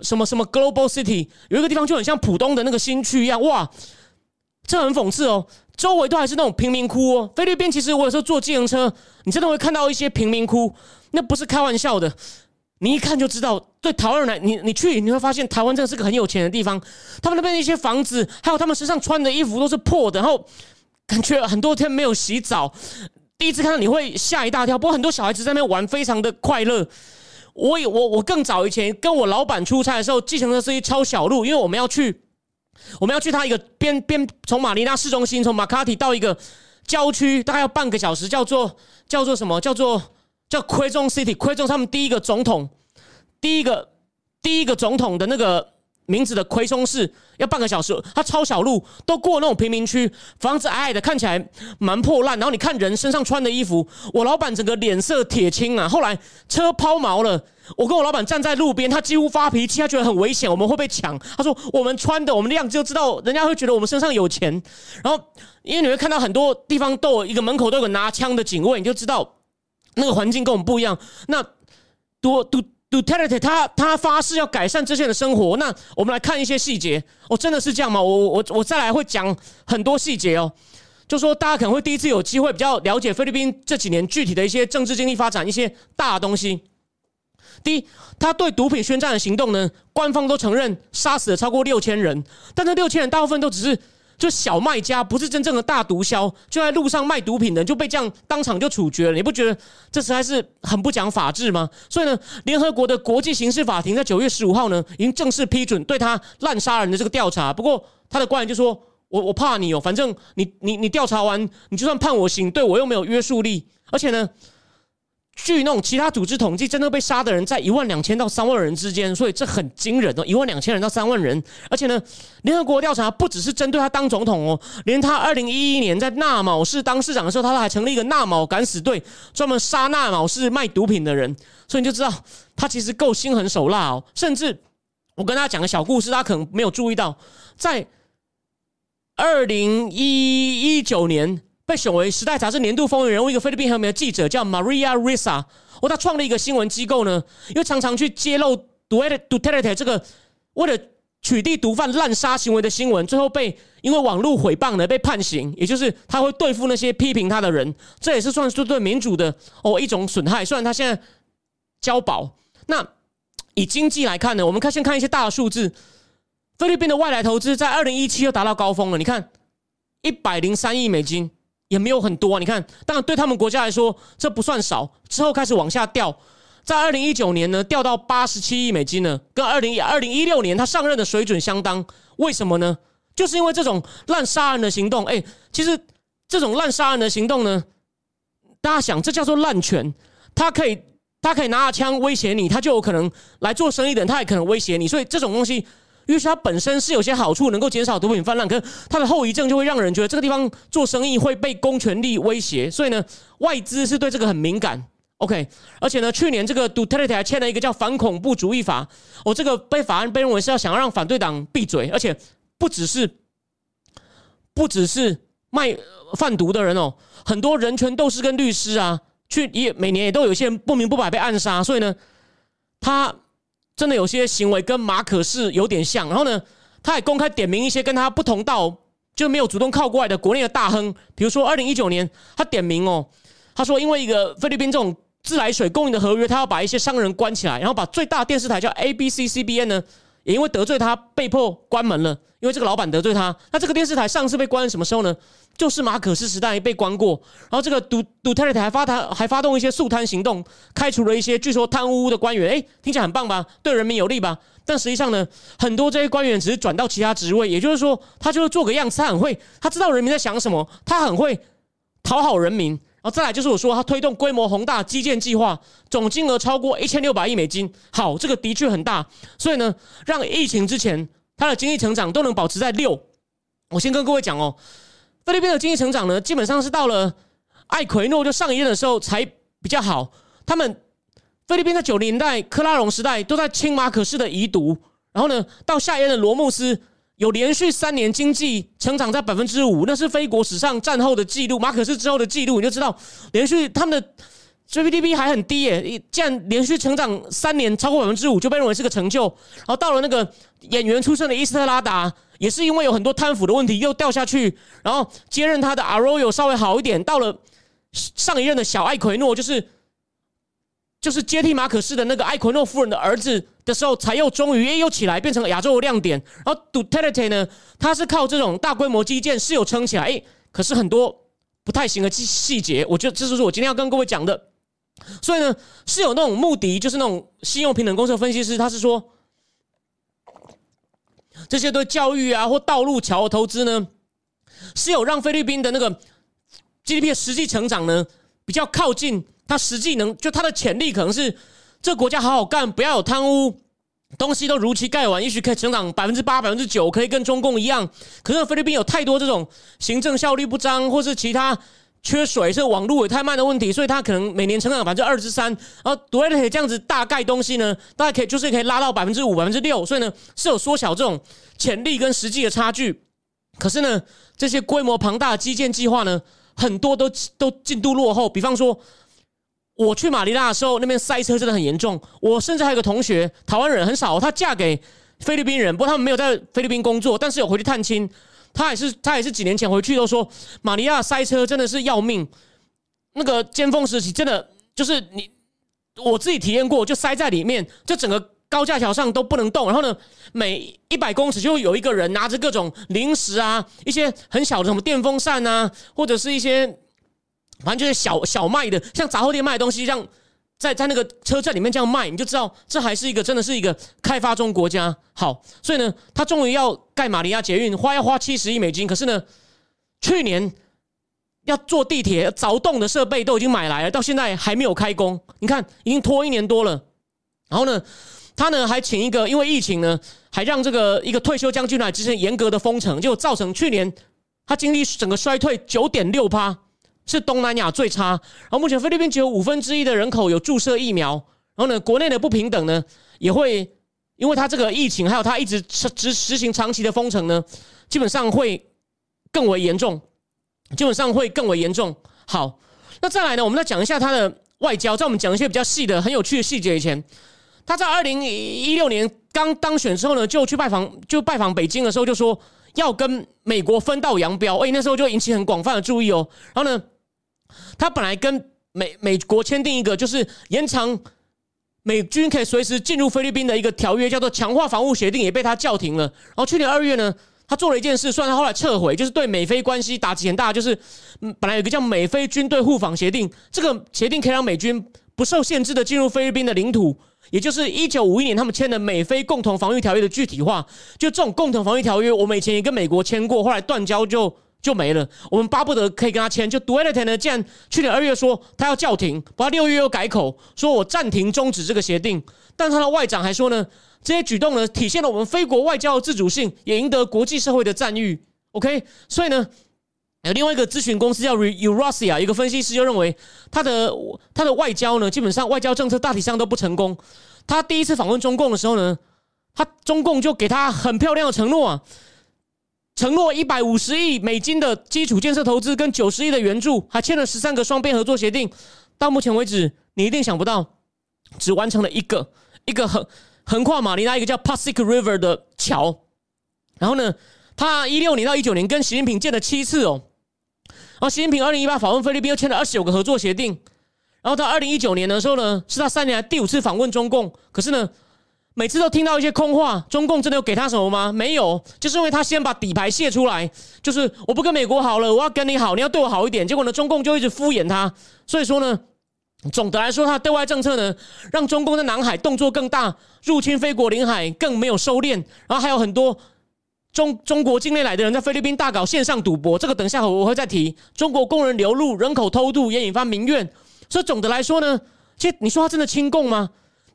S1: 什么什么 Global City，有一个地方就很像浦东的那个新区一样，哇，这很讽刺哦，周围都还是那种贫民窟哦。菲律宾其实我有时候坐自行车，你真的会看到一些贫民窟，那不是开玩笑的。你一看就知道，对台湾人来，你你去你会发现，台湾真的是个很有钱的地方。他们那边的一些房子，还有他们身上穿的衣服都是破的，然后感觉很多天没有洗澡。第一次看到你会吓一大跳。不过很多小孩子在那边玩，非常的快乐。我也我我更早以前跟我老板出差的时候，计程车司机抄小路，因为我们要去我们要去他一个边边从马尼拉市中心从马卡提到一个郊区，大概要半个小时，叫做叫做什么叫做。叫奎中 City，奎中他们第一个总统，第一个第一个总统的那个名字的奎中市要半个小时，他抄小路都过那种贫民区，房子矮矮的，看起来蛮破烂。然后你看人身上穿的衣服，我老板整个脸色铁青啊。后来车抛锚了，我跟我老板站在路边，他几乎发脾气，他觉得很危险，我们会被抢。他说我们穿的，我们的样子就知道，人家会觉得我们身上有钱。然后因为你会看到很多地方都有一个门口都有个拿枪的警卫，你就知道。那个环境跟我们不一样。那多杜杜特 t 他他发誓要改善这些人的生活。那我们来看一些细节。哦，真的是这样吗？我我我再来会讲很多细节哦。就说大家可能会第一次有机会比较了解菲律宾这几年具体的一些政治经济发展一些大的东西。第一，他对毒品宣战的行动呢，官方都承认杀死了超过六千人，但这六千人大部分都只是。就小卖家不是真正的大毒枭，就在路上卖毒品的就被这样当场就处决了，你不觉得这实在是很不讲法治吗？所以呢，联合国的国际刑事法庭在九月十五号呢，已经正式批准对他滥杀人的这个调查。不过他的官员就说：“我我怕你哦，反正你你你调查完，你就算判我刑，对我又没有约束力，而且呢。”据那种其他组织统计，真的被杀的人在一万两千到三万人之间，所以这很惊人哦，一万两千人到三万人。而且呢，联合国调查不只是针对他当总统哦，连他二零一一年在纳卯市当市长的时候，他都还成立一个纳卯敢死队，专门杀纳卯市卖毒品的人。所以你就知道他其实够心狠手辣哦。甚至我跟大家讲个小故事，大家可能没有注意到，在二零一一九年。被选为《时代》杂志年度风云人物一个菲律宾很有名的记者叫 Maria Risa，哦，他创立一个新闻机构呢，因为常常去揭露 Duterte 这个为了取缔毒贩滥杀行为的新闻，最后被因为网络诽谤呢被判刑，也就是他会对付那些批评他的人，这也是算是对民主的哦一种损害。虽然他现在交保，那以经济来看呢，我们看先看一些大的数字，菲律宾的外来投资在二零一七又达到高峰了，你看一百零三亿美金。也没有很多啊，你看，当然对他们国家来说这不算少。之后开始往下掉，在二零一九年呢掉到八十七亿美金呢，跟二零二零一六年他上任的水准相当。为什么呢？就是因为这种滥杀人的行动。哎，其实这种滥杀人的行动呢，大家想，这叫做滥权。他可以，他可以拿着枪威胁你，他就有可能来做生意的人，他也可能威胁你。所以这种东西，于是它本身是有些好处，能够减少毒品泛滥，可是它的后遗症就会让人觉得这个地方做生意会被公权力威胁。所以呢，外资是对这个很敏感。OK，而且呢，去年这个 Duterte 还签了一个叫反恐怖主义法，哦，这个被法案被认为是要想要让反对党闭嘴，而且不只是不只是卖贩毒的人哦，很多人权斗士跟律师啊，去也每年也都有一些人不明不白被暗杀，所以呢，他真的有些行为跟马可是有点像，然后呢，他也公开点名一些跟他不同道就没有主动靠过来的国内的大亨，比如说二零一九年他点名哦，他说因为一个菲律宾这种。自来水供应的合约，他要把一些商人关起来，然后把最大电视台叫 ABC CBN 呢，也因为得罪他被迫关门了。因为这个老板得罪他，那这个电视台上次被关什么时候呢？就是马可斯时代被关过。然后这个杜杜特尔台还发他还发动一些肃贪行动，开除了一些据说贪污的官员。哎，听起来很棒吧？对人民有利吧？但实际上呢，很多这些官员只是转到其他职位，也就是说，他就是做个样子，他很会，他知道人民在想什么，他很会讨好人民。然后再来就是我说，他推动规模宏大基建计划，总金额超过一千六百亿美金。好，这个的确很大，所以呢，让疫情之前它的经济成长都能保持在六。我先跟各位讲哦，菲律宾的经济成长呢，基本上是到了艾奎诺就上一任的时候才比较好。他们菲律宾在九零年代克拉隆时代都在亲马可斯的遗毒，然后呢，到下一任的罗穆斯。有连续三年经济成长在百分之五，那是非国史上战后的记录，马可斯之后的记录，你就知道连续他们的 GDP 还很低耶，竟然连续成长三年超过百分之五，就被认为是个成就。然后到了那个演员出身的伊斯特拉达，也是因为有很多贪腐的问题又掉下去，然后接任他的 Arroyo 稍微好一点，到了上一任的小艾奎诺，就是就是接替马可斯的那个艾奎诺夫人的儿子。的时候，才又终于又起来，变成了亚洲的亮点。然后 Duterte 呢，他是靠这种大规模基建是有撑起来，哎，可是很多不太行的细细节，我觉得这就是我今天要跟各位讲的。所以呢，是有那种目的，就是那种信用平等公司的分析师，他是说，这些对教育啊或道路桥的投资呢，是有让菲律宾的那个 GDP 的实际成长呢比较靠近它实际能，就它的潜力可能是。这个国家好好干，不要有贪污，东西都如期盖完，也许可以成长百分之八、百分之九，可以跟中共一样。可是菲律宾有太多这种行政效率不彰，或是其他缺水、是网络也太慢的问题，所以它可能每年成长百分之二十三。然后独立这样子大概东西呢，大概可以就是可以拉到百分之五、百分之六，所以呢是有缩小这种潜力跟实际的差距。可是呢，这些规模庞大的基建计划呢，很多都都进度落后，比方说。我去马尼拉的时候，那边塞车真的很严重。我甚至还有个同学，台湾人很少，她嫁给菲律宾人，不过他们没有在菲律宾工作，但是有回去探亲。他也是，他也是几年前回去都说，马尼拉塞车真的是要命。那个尖峰时期，真的就是你我自己体验过，就塞在里面，就整个高架桥上都不能动。然后呢，每一百公尺就有一个人拿着各种零食啊，一些很小的什么电风扇啊，或者是一些。反正就是小小卖的，像杂货店卖的东西，像在在那个车站里面这样卖，你就知道这还是一个真的是一个开发中国家。好，所以呢，他终于要盖马里亚捷运，花要花七十亿美金。可是呢，去年要坐地铁凿洞的设备都已经买来了，到现在还没有开工。你看，已经拖一年多了。然后呢，他呢还请一个，因为疫情呢，还让这个一个退休将军来执行严格的封城，就造成去年他经历整个衰退九点六趴。是东南亚最差，然后目前菲律宾只有五分之一的人口有注射疫苗，然后呢，国内的不平等呢也会，因为它这个疫情，还有它一直执实行长期的封城呢，基本上会更为严重，基本上会更为严重。好，那再来呢，我们再讲一下它的外交，在我们讲一些比较细的、很有趣的细节以前，他在二零一六年刚当选之后呢，就去拜访，就拜访北京的时候就说要跟美国分道扬镳，哎，那时候就引起很广泛的注意哦，然后呢。他本来跟美美国签订一个，就是延长美军可以随时进入菲律宾的一个条约，叫做强化防务协定，也被他叫停了。然后去年二月呢，他做了一件事，虽然他后来撤回，就是对美菲关系打击很大，就是本来有个叫美菲军队互访协定，这个协定可以让美军不受限制的进入菲律宾的领土，也就是一九五一年他们签的美菲共同防御条约的具体化。就这种共同防御条约，我们以前也跟美国签过，后来断交就就没了。我们巴不得可以跟他签。就 Duarte 呢，竟然去年二月说他要叫停，不过六月又改口说我暂停终止这个协定。但他的外长还说呢，这些举动呢体现了我们非国外交的自主性，也赢得国际社会的赞誉。OK，所以呢。有另外一个咨询公司叫 Eurasia，一个分析师就认为，他的他的外交呢，基本上外交政策大体上都不成功。他第一次访问中共的时候呢，他中共就给他很漂亮的承诺啊，承诺一百五十亿美金的基础建设投资跟九十亿的援助，还签了十三个双边合作协定。到目前为止，你一定想不到，只完成了一个一个横横跨马尼拉一个叫 Pasig River 的桥。然后呢，他一六年到一九年跟习近平见了七次哦。然后习近平二零一八访问菲律宾，又签了二十九个合作协定。然后到二零一九年的时候呢，是他三年来第五次访问中共。可是呢，每次都听到一些空话。中共真的有给他什么吗？没有，就是因为他先把底牌卸出来，就是我不跟美国好了，我要跟你好，你要对我好一点。结果呢，中共就一直敷衍他。所以说呢，总的来说，他对外政策呢，让中共在南海动作更大，入侵非国领海更没有收敛。然后还有很多。中中国境内来的人在菲律宾大搞线上赌博，这个等下我会再提。中国工人流入、人口偷渡也引发民怨，所以总的来说呢，其实你说他真的亲共吗？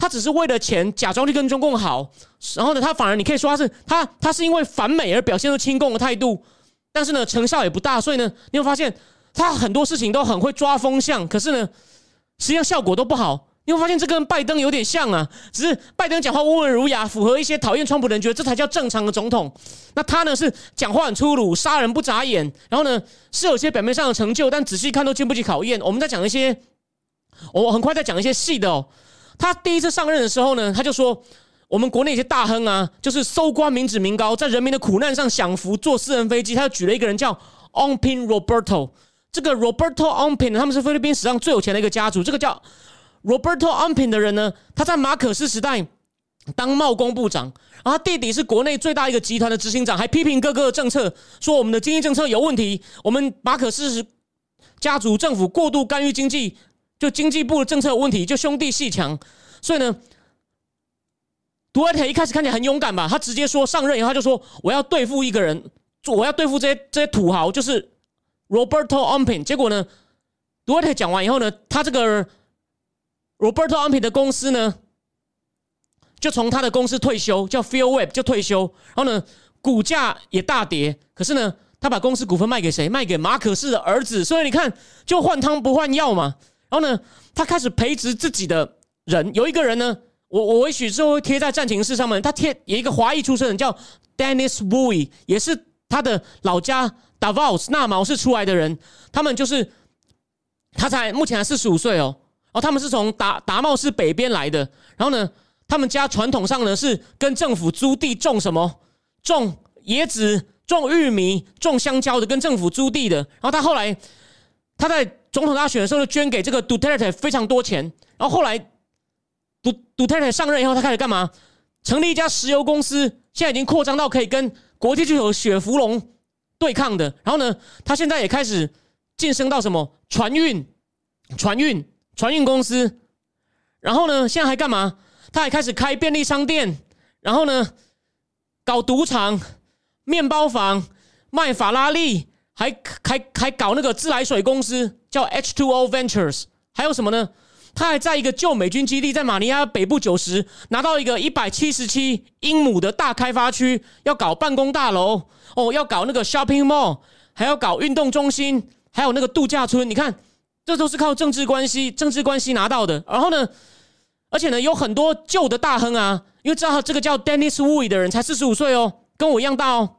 S1: 他只是为了钱，假装去跟中共好，然后呢，他反而你可以说他是他他是因为反美而表现出亲共的态度，但是呢，成效也不大。所以呢，你会发现他很多事情都很会抓风向，可是呢，实际上效果都不好。你会发现这跟拜登有点像啊，只是拜登讲话温文儒雅，符合一些讨厌川普的人觉得这才叫正常的总统。那他呢是讲话很粗鲁，杀人不眨眼，然后呢是有些表面上的成就，但仔细看都经不起考验。我们在讲一些，我很快再讲一些细的哦。他第一次上任的时候呢，他就说我们国内一些大亨啊，就是搜刮民脂民膏，在人民的苦难上享福，坐私人飞机。他就举了一个人叫 Onpin Roberto，这个 Roberto Onpin 他们是菲律宾史上最有钱的一个家族，这个叫。Roberto Ompin 的人呢，他在马可斯时代当贸工部长，然后他弟弟是国内最大一个集团的执行长，还批评哥哥的政策，说我们的经济政策有问题，我们马可斯家族政府过度干预经济，就经济部的政策有问题，就兄弟戏强。所以呢，杜尔特一开始看起来很勇敢吧，他直接说上任以后他就说我要对付一个人，我要对付这些这些土豪，就是 Roberto Ompin。结果呢，杜尔特讲完以后呢，他这个。Roberto Ampin 的公司呢，就从他的公司退休，叫 f e e l Web 就退休，然后呢，股价也大跌。可是呢，他把公司股份卖给谁？卖给马可斯的儿子。所以你看，就换汤不换药嘛。然后呢，他开始培植自己的人。有一个人呢，我我也许之后会贴在战情室上面。他贴有一个华裔出身的叫 Dennis Wu，也是他的老家 Davos 纳毛市出来的人。他们就是他才目前才四十五岁哦。哦，他们是从达达茂市北边来的，然后呢，他们家传统上呢是跟政府租地种什么，种椰子、种玉米、种香蕉的，跟政府租地的。然后他后来他在总统大选的时候捐给这个 Duterte 非常多钱。然后后来 Duterte 上任以后，他开始干嘛？成立一家石油公司，现在已经扩张到可以跟国际巨头雪佛龙对抗的。然后呢，他现在也开始晋升到什么船运、船运。船运公司，然后呢？现在还干嘛？他还开始开便利商店，然后呢，搞赌场、面包房、卖法拉利，还还还搞那个自来水公司，叫 H2O O Ventures。还有什么呢？他还在一个旧美军基地，在马尼拉北部九十拿到一个一百七十七英亩的大开发区，要搞办公大楼哦，要搞那个 shopping mall，还要搞运动中心，还有那个度假村。你看。这都是靠政治关系、政治关系拿到的。然后呢，而且呢，有很多旧的大亨啊，因为知道这个叫 Dennis Wu 的人才四十五岁哦，跟我一样大哦，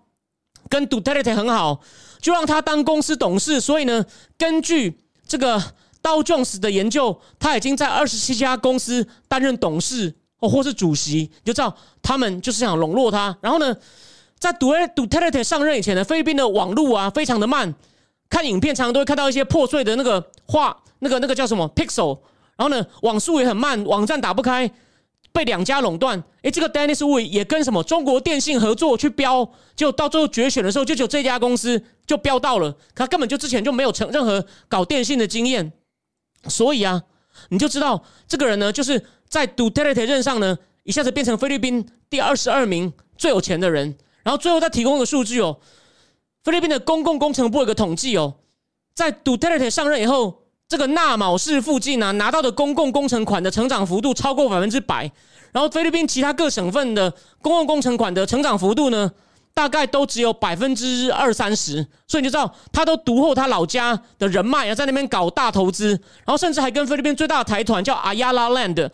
S1: 跟 Duterte 很好，就让他当公司董事。所以呢，根据这个道琼斯的研究，他已经在二十七家公司担任董事哦或是主席，就知道他们就是想笼络他。然后呢，在 Duterte 上任以前呢，菲律宾的网络啊非常的慢。看影片常常都会看到一些破碎的那个画，那个那个叫什么 pixel，然后呢网速也很慢，网站打不开，被两家垄断。诶，这个 Dennis Wu 也跟什么中国电信合作去标，就到最后决选的时候，就只有这家公司就标到了，他根本就之前就没有成任何搞电信的经验，所以啊，
S2: 你就知道这个人呢，就是在 Duterte 任上呢，一下子变成菲律宾第二十二名最有钱的人。然后最后再提供一个数据哦，菲律宾的公共工程部有个统计哦，在 Duterte 上任以后，这个纳卯市附近呢拿到的公共工程款的成长幅度超过百分之百。然后菲律宾其他各省份的公共工程款的成长幅度呢，大概都只有百分之二三十。所以你就知道，他都独后他老家的人脉啊，在那边搞大投资，然后甚至还跟菲律宾最大的财团叫 Ayala Land，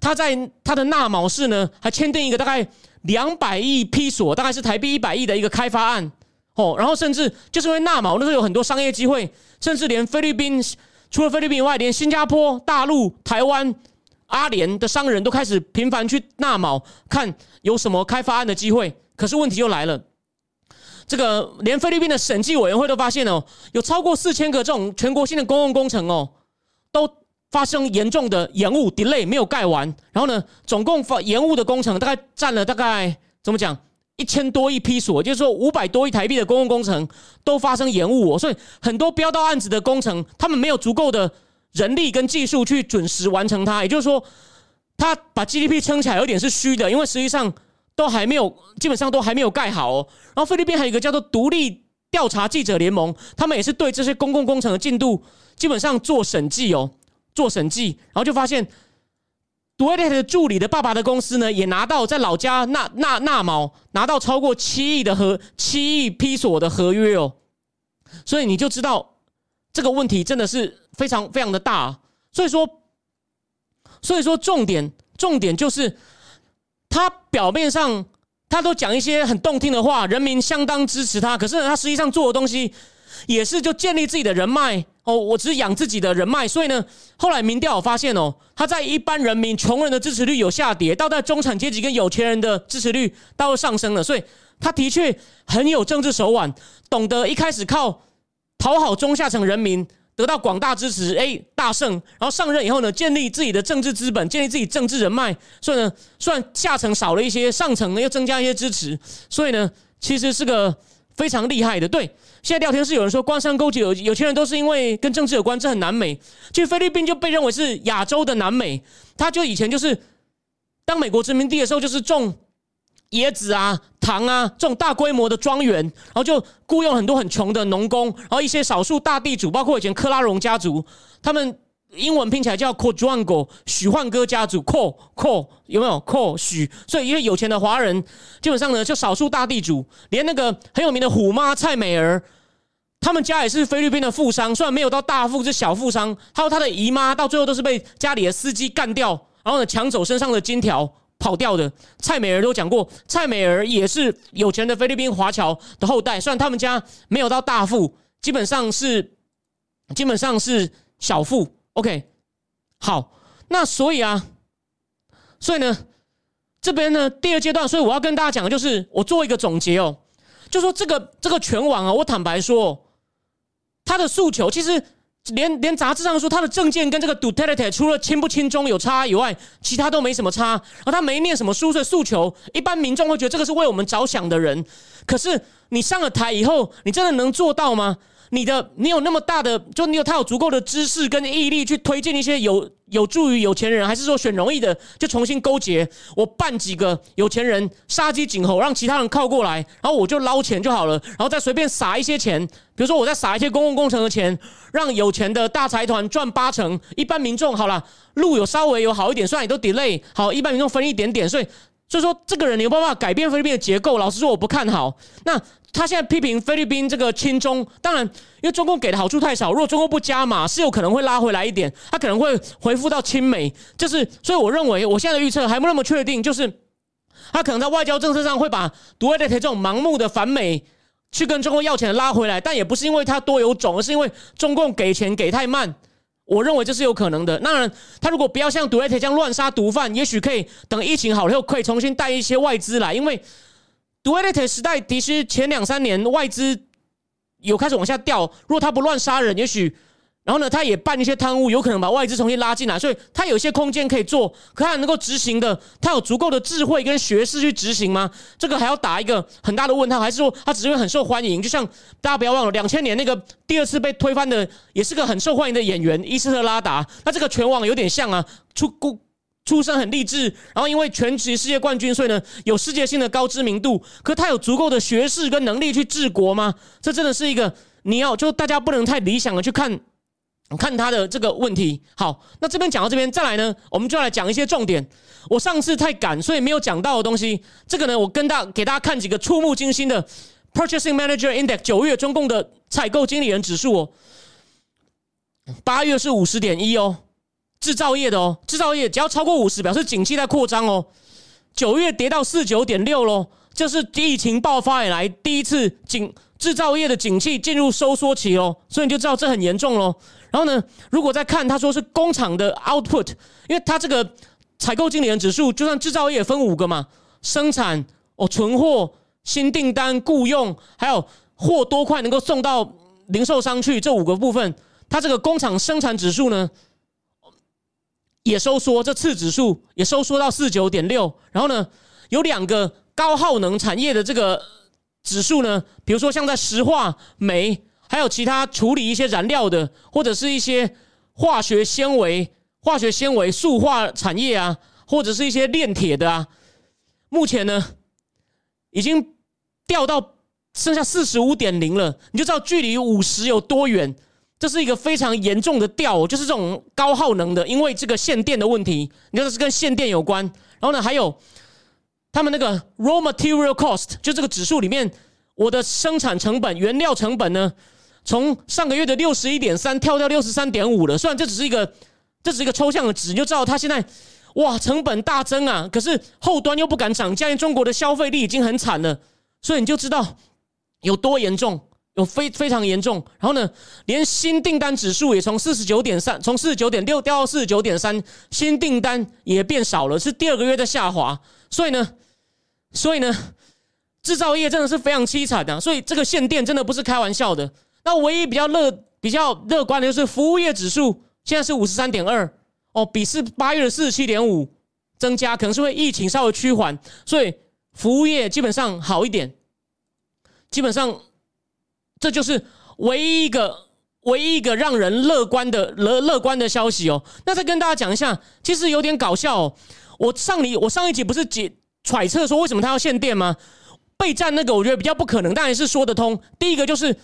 S2: 他在他的纳卯市呢，还签订一个大概。两百亿批所，大概是台币一百亿的一个开发案哦，然后甚至就是因为纳毛那时候有很多商业机会，甚至连菲律宾除了菲律宾以外，连新加坡、大陆、台湾、阿联的商人都开始频繁去纳毛，看有什么开发案的机会。可是问题又来了，这个连菲律宾的审计委员会都发现哦，有超过四千个这种全国性的公共工程哦，都。发生严重的延误，delay 没有盖完，然后呢，总共发延误的工程大概占了大概怎么讲一千多亿批所，就是说五百多亿台币的公共工程都发生延误，所以很多标到案子的工程，他们没有足够的人力跟技术去准时完成它，也就是说，他把 GDP 撑起来有点是虚的，因为实际上都还没有，基本上都还没有盖好哦。然后菲律宾还有一个叫做独立调查记者联盟，他们也是对这些公共工程的进度基本上做审计哦。做审计，然后就发现，杜埃特的助理的爸爸的公司呢，也拿到在老家纳纳纳毛拿到超过七亿的合七亿批索的合约哦，所以你就知道这个问题真的是非常非常的大。所以说，所以说重点重点就是他表面上他都讲一些很动听的话，人民相当支持他，可是他实际上做的东西也是就建立自己的人脉。哦，我只是养自己的人脉，所以呢，后来民调发现哦，他在一般人民、穷人的支持率有下跌，到在中产阶级跟有钱人的支持率倒上升了。所以他的确很有政治手腕，懂得一开始靠讨好中下层人民得到广大支持，哎，大胜，然后上任以后呢，建立自己的政治资本，建立自己政治人脉。所以呢，虽然下层少了一些，上层呢又增加一些支持，所以呢，其实是个非常厉害的。对。现在聊天室有人说，官商勾结有有钱人都是因为跟政治有关，这很南美。其实菲律宾就被认为是亚洲的南美，他就以前就是当美国殖民地的时候，就是种椰子啊、糖啊这种大规模的庄园，然后就雇佣很多很穷的农工，然后一些少数大地主，包括以前克拉隆家族，他们。英文拼起来叫 c o j u a n g o 许焕哥家族 c o c o 有没有？c o 许？所以因为有？钱的华人，基本上呢就少数大地主，连那个很有？名的虎妈蔡美儿，他们家也是菲律宾的富商，虽然没有？到大富，是小富商。还有他的姨妈，到最后都是被家里的司机干掉，然后呢抢走身上的金条跑掉的。蔡美儿都讲过，蔡美儿也是有？钱的菲律宾华侨的后代，虽然他们家没有？到大富，基本上是基本上是小富。OK，好，那所以啊，所以呢，这边呢第二阶段，所以我要跟大家讲的就是，我做一个总结哦，就说这个这个拳王啊，我坦白说，他的诉求其实连连杂志上说他的证件跟这个 Duterte 除了轻不轻中有差以外，其他都没什么差。然后他没念什么书，所以诉求一般民众会觉得这个是为我们着想的人。可是你上了台以后，你真的能做到吗？你的你有那么大的，就你有他有足够的知识跟毅力去推荐一些有有助于有钱人，还是说选容易的就重新勾结？我办几个有钱人杀鸡儆猴，让其他人靠过来，然后我就捞钱就好了，然后再随便撒一些钱，比如说我再撒一些公共工程的钱，让有钱的大财团赚八成，一般民众好了，路有稍微有好一点，虽然也都 delay，好，一般民众分一点点，所以所以说这个人你有办法改变菲律宾的结构？老实说，我不看好。那。他现在批评菲律宾这个亲中，当然，因为中共给的好处太少，如果中共不加码，是有可能会拉回来一点，他可能会回复到亲美，就是所以我认为我现在的预测还不那么确定，就是他可能在外交政策上会把独威的这种盲目的反美去跟中共要钱拉回来，但也不是因为他多有种，而是因为中共给钱给太慢，我认为这是有可能的。当然，他如果不要像独威这样乱杀毒贩，也许可以等疫情好了后可以重新带一些外资来，因为。杜威特时代，其实前两三年外资有开始往下掉。如果他不乱杀人，也许然后呢，他也办一些贪污，有可能把外资重新拉进来，所以他有一些空间可以做。可他能够执行的，他有足够的智慧跟学识去执行吗？这个还要打一个很大的问号。还是说他只是因为很受欢迎？就像大家不要忘了，两千年那个第二次被推翻的，也是个很受欢迎的演员伊斯特拉达。那这个全网有点像啊，出故出身很励志，然后因为拳击世界冠军，所以呢有世界性的高知名度。可他有足够的学识跟能力去治国吗？这真的是一个你要就大家不能太理想的去看。看他的这个问题，好，那这边讲到这边，再来呢，我们就来讲一些重点。我上次太赶，所以没有讲到的东西，这个呢，我跟大给大家看几个触目惊心的 Purchasing Manager Index 九月中共的采购经理人指数哦，八月是五十点一哦，制造业的哦，制造业只要超过五十，表示景气在扩张哦。九月跌到四九点六喽，这是疫情爆发以来第一次景制造业的景气进入收缩期哦，所以你就知道这很严重喽。然后呢？如果再看他说是工厂的 output，因为他这个采购经理人指数，就算制造业分五个嘛，生产、哦存货、新订单、雇佣，还有货多快能够送到零售商去这五个部分，它这个工厂生产指数呢也收缩，这次指数也收缩到四九点六。然后呢，有两个高耗能产业的这个指数呢，比如说像在石化、煤。还有其他处理一些燃料的，或者是一些化学纤维、化学纤维塑化产业啊，或者是一些炼铁的啊。目前呢，已经掉到剩下四十五点零了，你就知道距离五十有多远。这是一个非常严重的掉，就是这种高耗能的，因为这个限电的问题，你看是跟限电有关。然后呢，还有他们那个 raw material cost，就这个指数里面，我的生产成本、原料成本呢？从上个月的六十一点三跳到六十三点五了，虽然这只是一个，这只是一个抽象的值，你就知道它现在哇成本大增啊，可是后端又不敢涨价，因为中国的消费力已经很惨了，所以你就知道有多严重，有非非常严重。然后呢，连新订单指数也从四十九点三，从四十九点六掉到四十九点三，新订单也变少了，是第二个月在下滑。所以呢，所以呢，制造业真的是非常凄惨的，所以这个限电真的不是开玩笑的。那唯一比较乐、比较乐观的就是服务业指数现在是五十三点二哦，比是八月的四十七点五增加，可能是会疫情稍微趋缓，所以服务业基本上好一点。基本上这就是唯一一个、唯一一个让人乐观的乐乐观的消息哦。那再跟大家讲一下，其实有点搞笑哦。我上里我上一集不是解揣测说为什么他要限电吗？备战那个我觉得比较不可能，当然是说得通。第一个就是。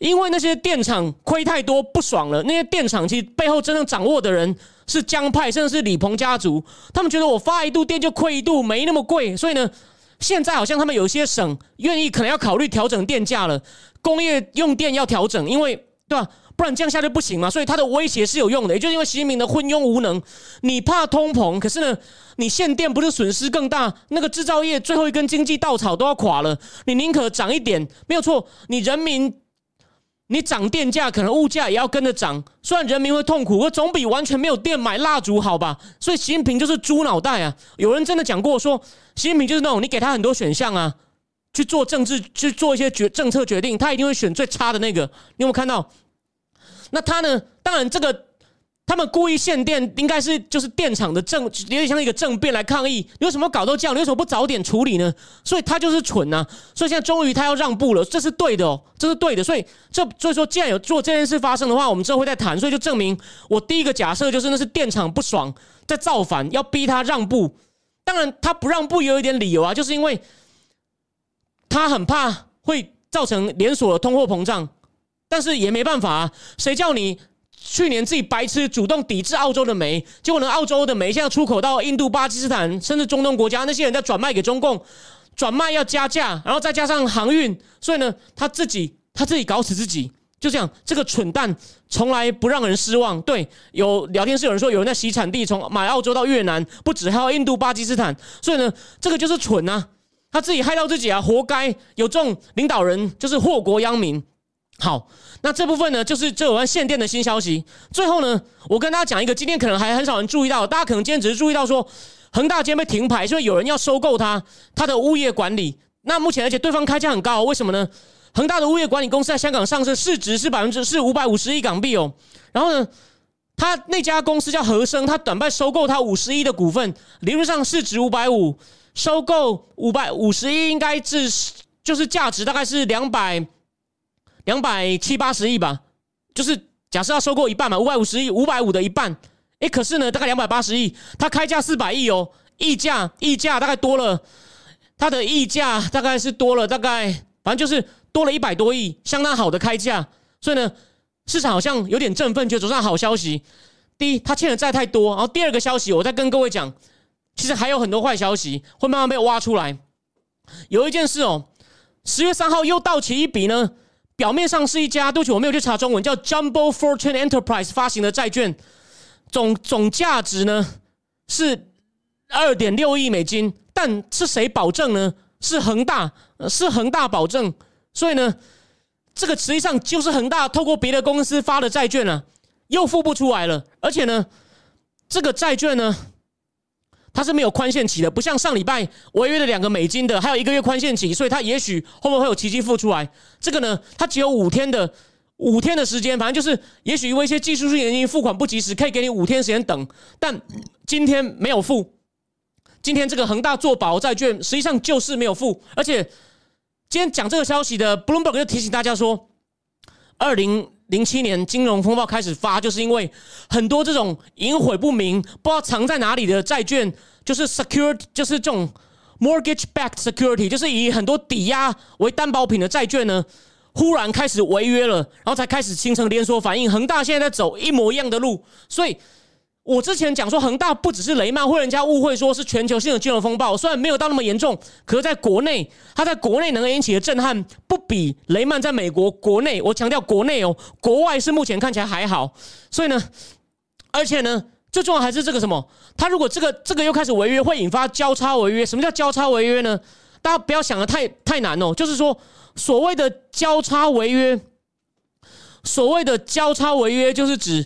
S2: 因为那些电厂亏太多不爽了，那些电厂其实背后真正掌握的人是江派，甚至是李鹏家族。他们觉得我发一度电就亏一度，没那么贵，所以呢，现在好像他们有些省愿意可能要考虑调整电价了，工业用电要调整，因为对吧？不然降下去不行嘛。所以他的威胁是有用的，也就是因为习近平的昏庸无能，你怕通膨，可是呢，你限电不是损失更大？那个制造业最后一根经济稻草都要垮了，你宁可涨一点，没有错，你人民。你涨电价，可能物价也要跟着涨。虽然人民会痛苦，可总比完全没有电买蜡烛好吧？所以习近平就是猪脑袋啊！有人真的讲过说，习近平就是那种你给他很多选项啊，去做政治，去做一些决政策决定，他一定会选最差的那个。你有没有看到？那他呢？当然这个。他们故意限电，应该是就是电厂的政，有点像一个政变来抗议。你为什么搞到这样？你为什么不早点处理呢？所以他就是蠢呐。所以现在终于他要让步了，这是对的哦，这是对的。所以这所以说，既然有做这件事发生的话，我们之后会再谈。所以就证明我第一个假设就是那是电厂不爽，在造反，要逼他让步。当然他不让步也有一点理由啊，就是因为他很怕会造成连锁的通货膨胀，但是也没办法啊，谁叫你？去年自己白痴主动抵制澳洲的煤，结果呢，澳洲的煤现在出口到印度、巴基斯坦，甚至中东国家，那些人在转卖给中共，转卖要加价，然后再加上航运，所以呢，他自己他自己搞死自己，就这样，这个蠢蛋从来不让人失望。对，有聊天室有人说有人在洗产地，从买澳洲到越南，不止还有印度、巴基斯坦，所以呢，这个就是蠢啊，他自己害到自己啊，活该有这种领导人，就是祸国殃民。好，那这部分呢，就是这有关限电的新消息。最后呢，我跟大家讲一个，今天可能还很少人注意到，大家可能今天只是注意到说，恒大今天被停牌，因为有人要收购它，它的物业管理。那目前而且对方开价很高，为什么呢？恒大的物业管理公司在香港上市，市值是百分之是五百五十亿港币哦。然后呢，他那家公司叫和生，他短拜收购他五十亿的股份，理论上市值五百五，收购五百五十亿应该是就是价值大概是两百两百七八十亿吧，就是假设要收购一半嘛，五百五十亿，五百五的一半，诶，可是呢，大概两百八十亿，他开价四百亿哦，溢价溢价大概多了，它的溢价大概是多了大概，反正就是。多了一百多亿，相当好的开价，所以呢，市场好像有点振奋，就走上好消息。第一，他欠的债太多，然后第二个消息，我再跟各位讲，其实还有很多坏消息会慢慢被挖出来。有一件事哦，十月三号又到期一笔呢，表面上是一家，对不起，我没有去查中文，叫 Jumbo Fortune Enterprise 发行的债券，总总价值呢是二点六亿美金，但是谁保证呢？是恒大，是恒大保证。所以呢，这个实际上就是恒大透过别的公司发的债券啊，又付不出来了。而且呢，这个债券呢，它是没有宽限期的，不像上礼拜违约的两个美金的，还有一个月宽限期，所以它也许后面会有奇迹付出来。这个呢，它只有五天的五天的时间，反正就是也许因为一些技术性原因付款不及时，可以给你五天时间等。但今天没有付，今天这个恒大做保债券实际上就是没有付，而且。今天讲这个消息的 Bloomberg 就提醒大家说，二零零七年金融风暴开始发，就是因为很多这种隐晦不明、不知道藏在哪里的债券，就是 security，就是这种 mortgage-backed security，就是以很多抵押为担保品的债券呢，忽然开始违约了，然后才开始形成连锁反应。恒大现在在走一模一样的路，所以。我之前讲说恒大不只是雷曼，会人家误会说是全球性的金融风暴，虽然没有到那么严重，可是在国内，它在国内能够引起的震撼不比雷曼在美国国内。我强调国内哦，国外是目前看起来还好。所以呢，而且呢，最重要还是这个什么？它如果这个这个又开始违约，会引发交叉违约。什么叫交叉违约呢？大家不要想的太太难哦，就是说所谓的交叉违约，所谓的交叉违约就是指。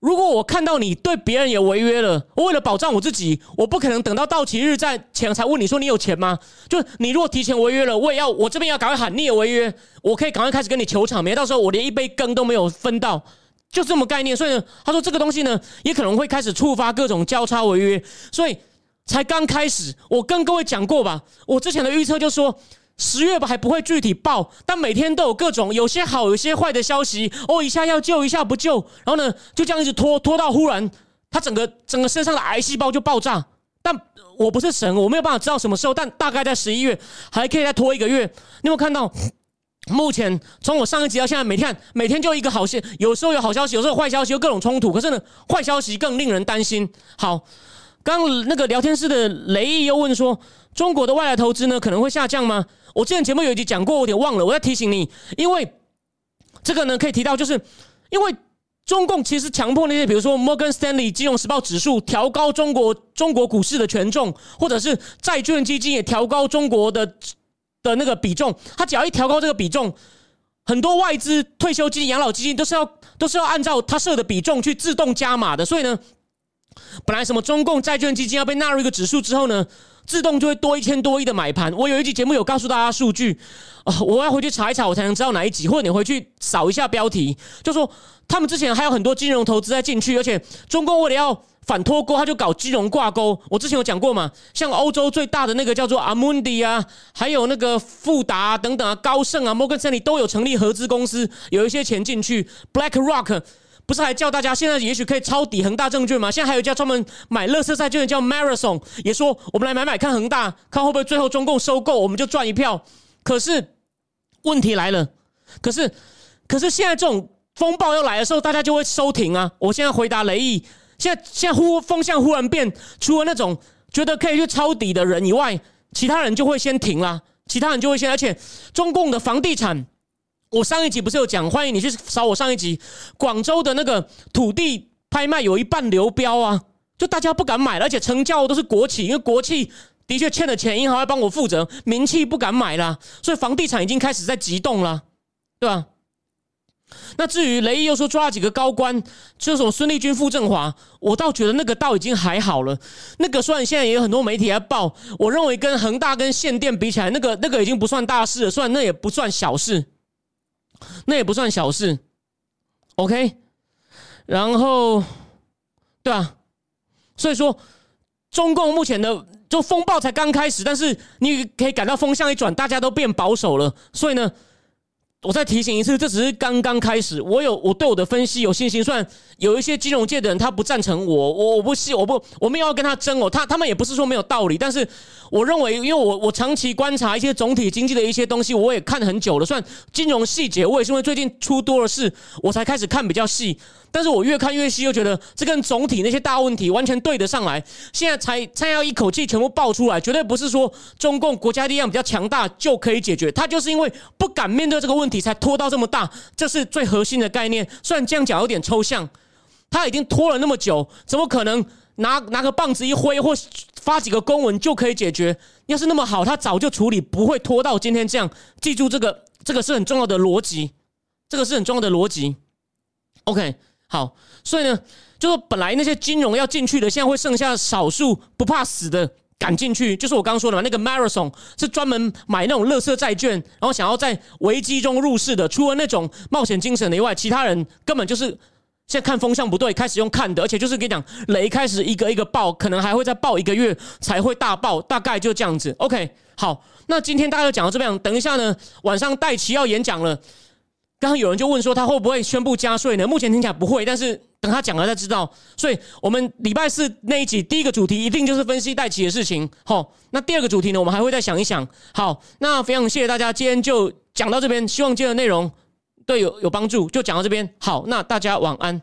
S2: 如果我看到你对别人也违约了，我为了保障我自己，我不可能等到到期日再前才问你说你有钱吗？就你如果提前违约了，我也要我这边要赶快喊你也违约，我可以赶快开始跟你求偿，免到时候我连一杯羹都没有分到，就这么概念。所以呢，他说这个东西呢，也可能会开始触发各种交叉违约，所以才刚开始。我跟各位讲过吧，我之前的预测就说。十月吧还不会具体报，但每天都有各种有些好有些坏的消息。哦，一下要救一下不救，然后呢就这样一直拖拖到忽然他整个整个身上的癌细胞就爆炸。但我不是神，我没有办法知道什么时候，但大概在十一月还可以再拖一个月。你有没有看到？目前从我上一集到现在，每天每天就一个好消有时候有好消息，有时候坏消息，有各种冲突。可是呢，坏消息更令人担心。好，刚那个聊天室的雷毅又问说：中国的外来投资呢可能会下降吗？我之前节目有一集讲过，我有点忘了。我在提醒你，因为这个呢可以提到，就是因为中共其实强迫那些，比如说摩根斯丹利金融时报指数调高中国中国股市的权重，或者是债券基金也调高中国的的那个比重。他只要一调高这个比重，很多外资退休基金、养老基金都是要都是要按照他设的比重去自动加码的。所以呢，本来什么中共债券基金要被纳入一个指数之后呢？自动就会多一千多亿的买盘。我有一集节目有告诉大家数据，啊，我要回去查一查，我才能知道哪一集。或者你回去扫一下标题，就说他们之前还有很多金融投资在进去，而且中共为了要反脱钩，他就搞金融挂钩。我之前有讲过嘛，像欧洲最大的那个叫做阿蒙迪啊，还有那个富达等等啊，高盛啊，摩根士丹利都有成立合资公司，有一些钱进去。Black Rock。不是还叫大家现在也许可以抄底恒大证券吗？现在还有一家专门买乐色债券的叫 Marathon，也说我们来买买看恒大，看会不会最后中共收购，我们就赚一票。可是问题来了，可是可是现在这种风暴要来的时候，大家就会收停啊。我现在回答雷毅，现在现在忽风向忽然变，除了那种觉得可以去抄底的人以外，其他人就会先停啦，其他人就会先，而且中共的房地产。我上一集不是有讲，欢迎你去扫我上一集广州的那个土地拍卖，有一半流标啊，就大家不敢买，而且成交都是国企，因为国企的确欠了钱，银行要帮我负责，民企不敢买了，所以房地产已经开始在急动了，对吧？那至于雷毅又说抓了几个高官，就什么孙立军、傅政华，我倒觉得那个倒已经还好了。那个虽然现在也有很多媒体在报，我认为跟恒大跟限电比起来，那个那个已经不算大事了，虽然那也不算小事，那也不算小事。OK，然后对吧，所以说中共目前的就风暴才刚开始，但是你可以感到风向一转，大家都变保守了，所以呢。我再提醒一次，这只是刚刚开始。我有我对我的分析有信心。虽然有一些金融界的人他不赞成我，我我不信，我不我没有要跟他争哦。他他们也不是说没有道理，但是我认为，因为我我长期观察一些总体经济的一些东西，我也看很久了。算金融细节，我也是因为最近出多了事，我才开始看比较细。但是我越看越细，又觉得这跟总体那些大问题完全对得上来。现在才才要一口气全部爆出来，绝对不是说中共国家力量比较强大就可以解决。他就是因为不敢面对这个问题，才拖到这么大。这是最核心的概念。虽然这样讲有点抽象，他已经拖了那么久，怎么可能拿拿个棒子一挥或发几个公文就可以解决？要是那么好，他早就处理，不会拖到今天这样。记住这个，这个是很重要的逻辑，这个是很重要的逻辑。OK。好，所以呢，就是本来那些金融要进去的，现在会剩下少数不怕死的赶进去。就是我刚刚说的嘛，那个 Marathon 是专门买那种乐色债券，然后想要在危机中入市的。除了那种冒险精神的以外，其他人根本就是现在看风向不对，开始用看的，而且就是跟你讲，雷开始一个一个爆，可能还会再爆一个月才会大爆，大概就这样子。OK，好，那今天大家就讲到这边，等一下呢，晚上戴奇要演讲了。刚刚有人就问说他会不会宣布加税呢？目前听起来不会，但是等他讲了才知道。所以我们礼拜四那一集第一个主题一定就是分析代企的事情。好，那第二个主题呢，我们还会再想一想。好，那非常谢谢大家，今天就讲到这边，希望今天的内容对有有帮助，就讲到这边。好，那大家晚安。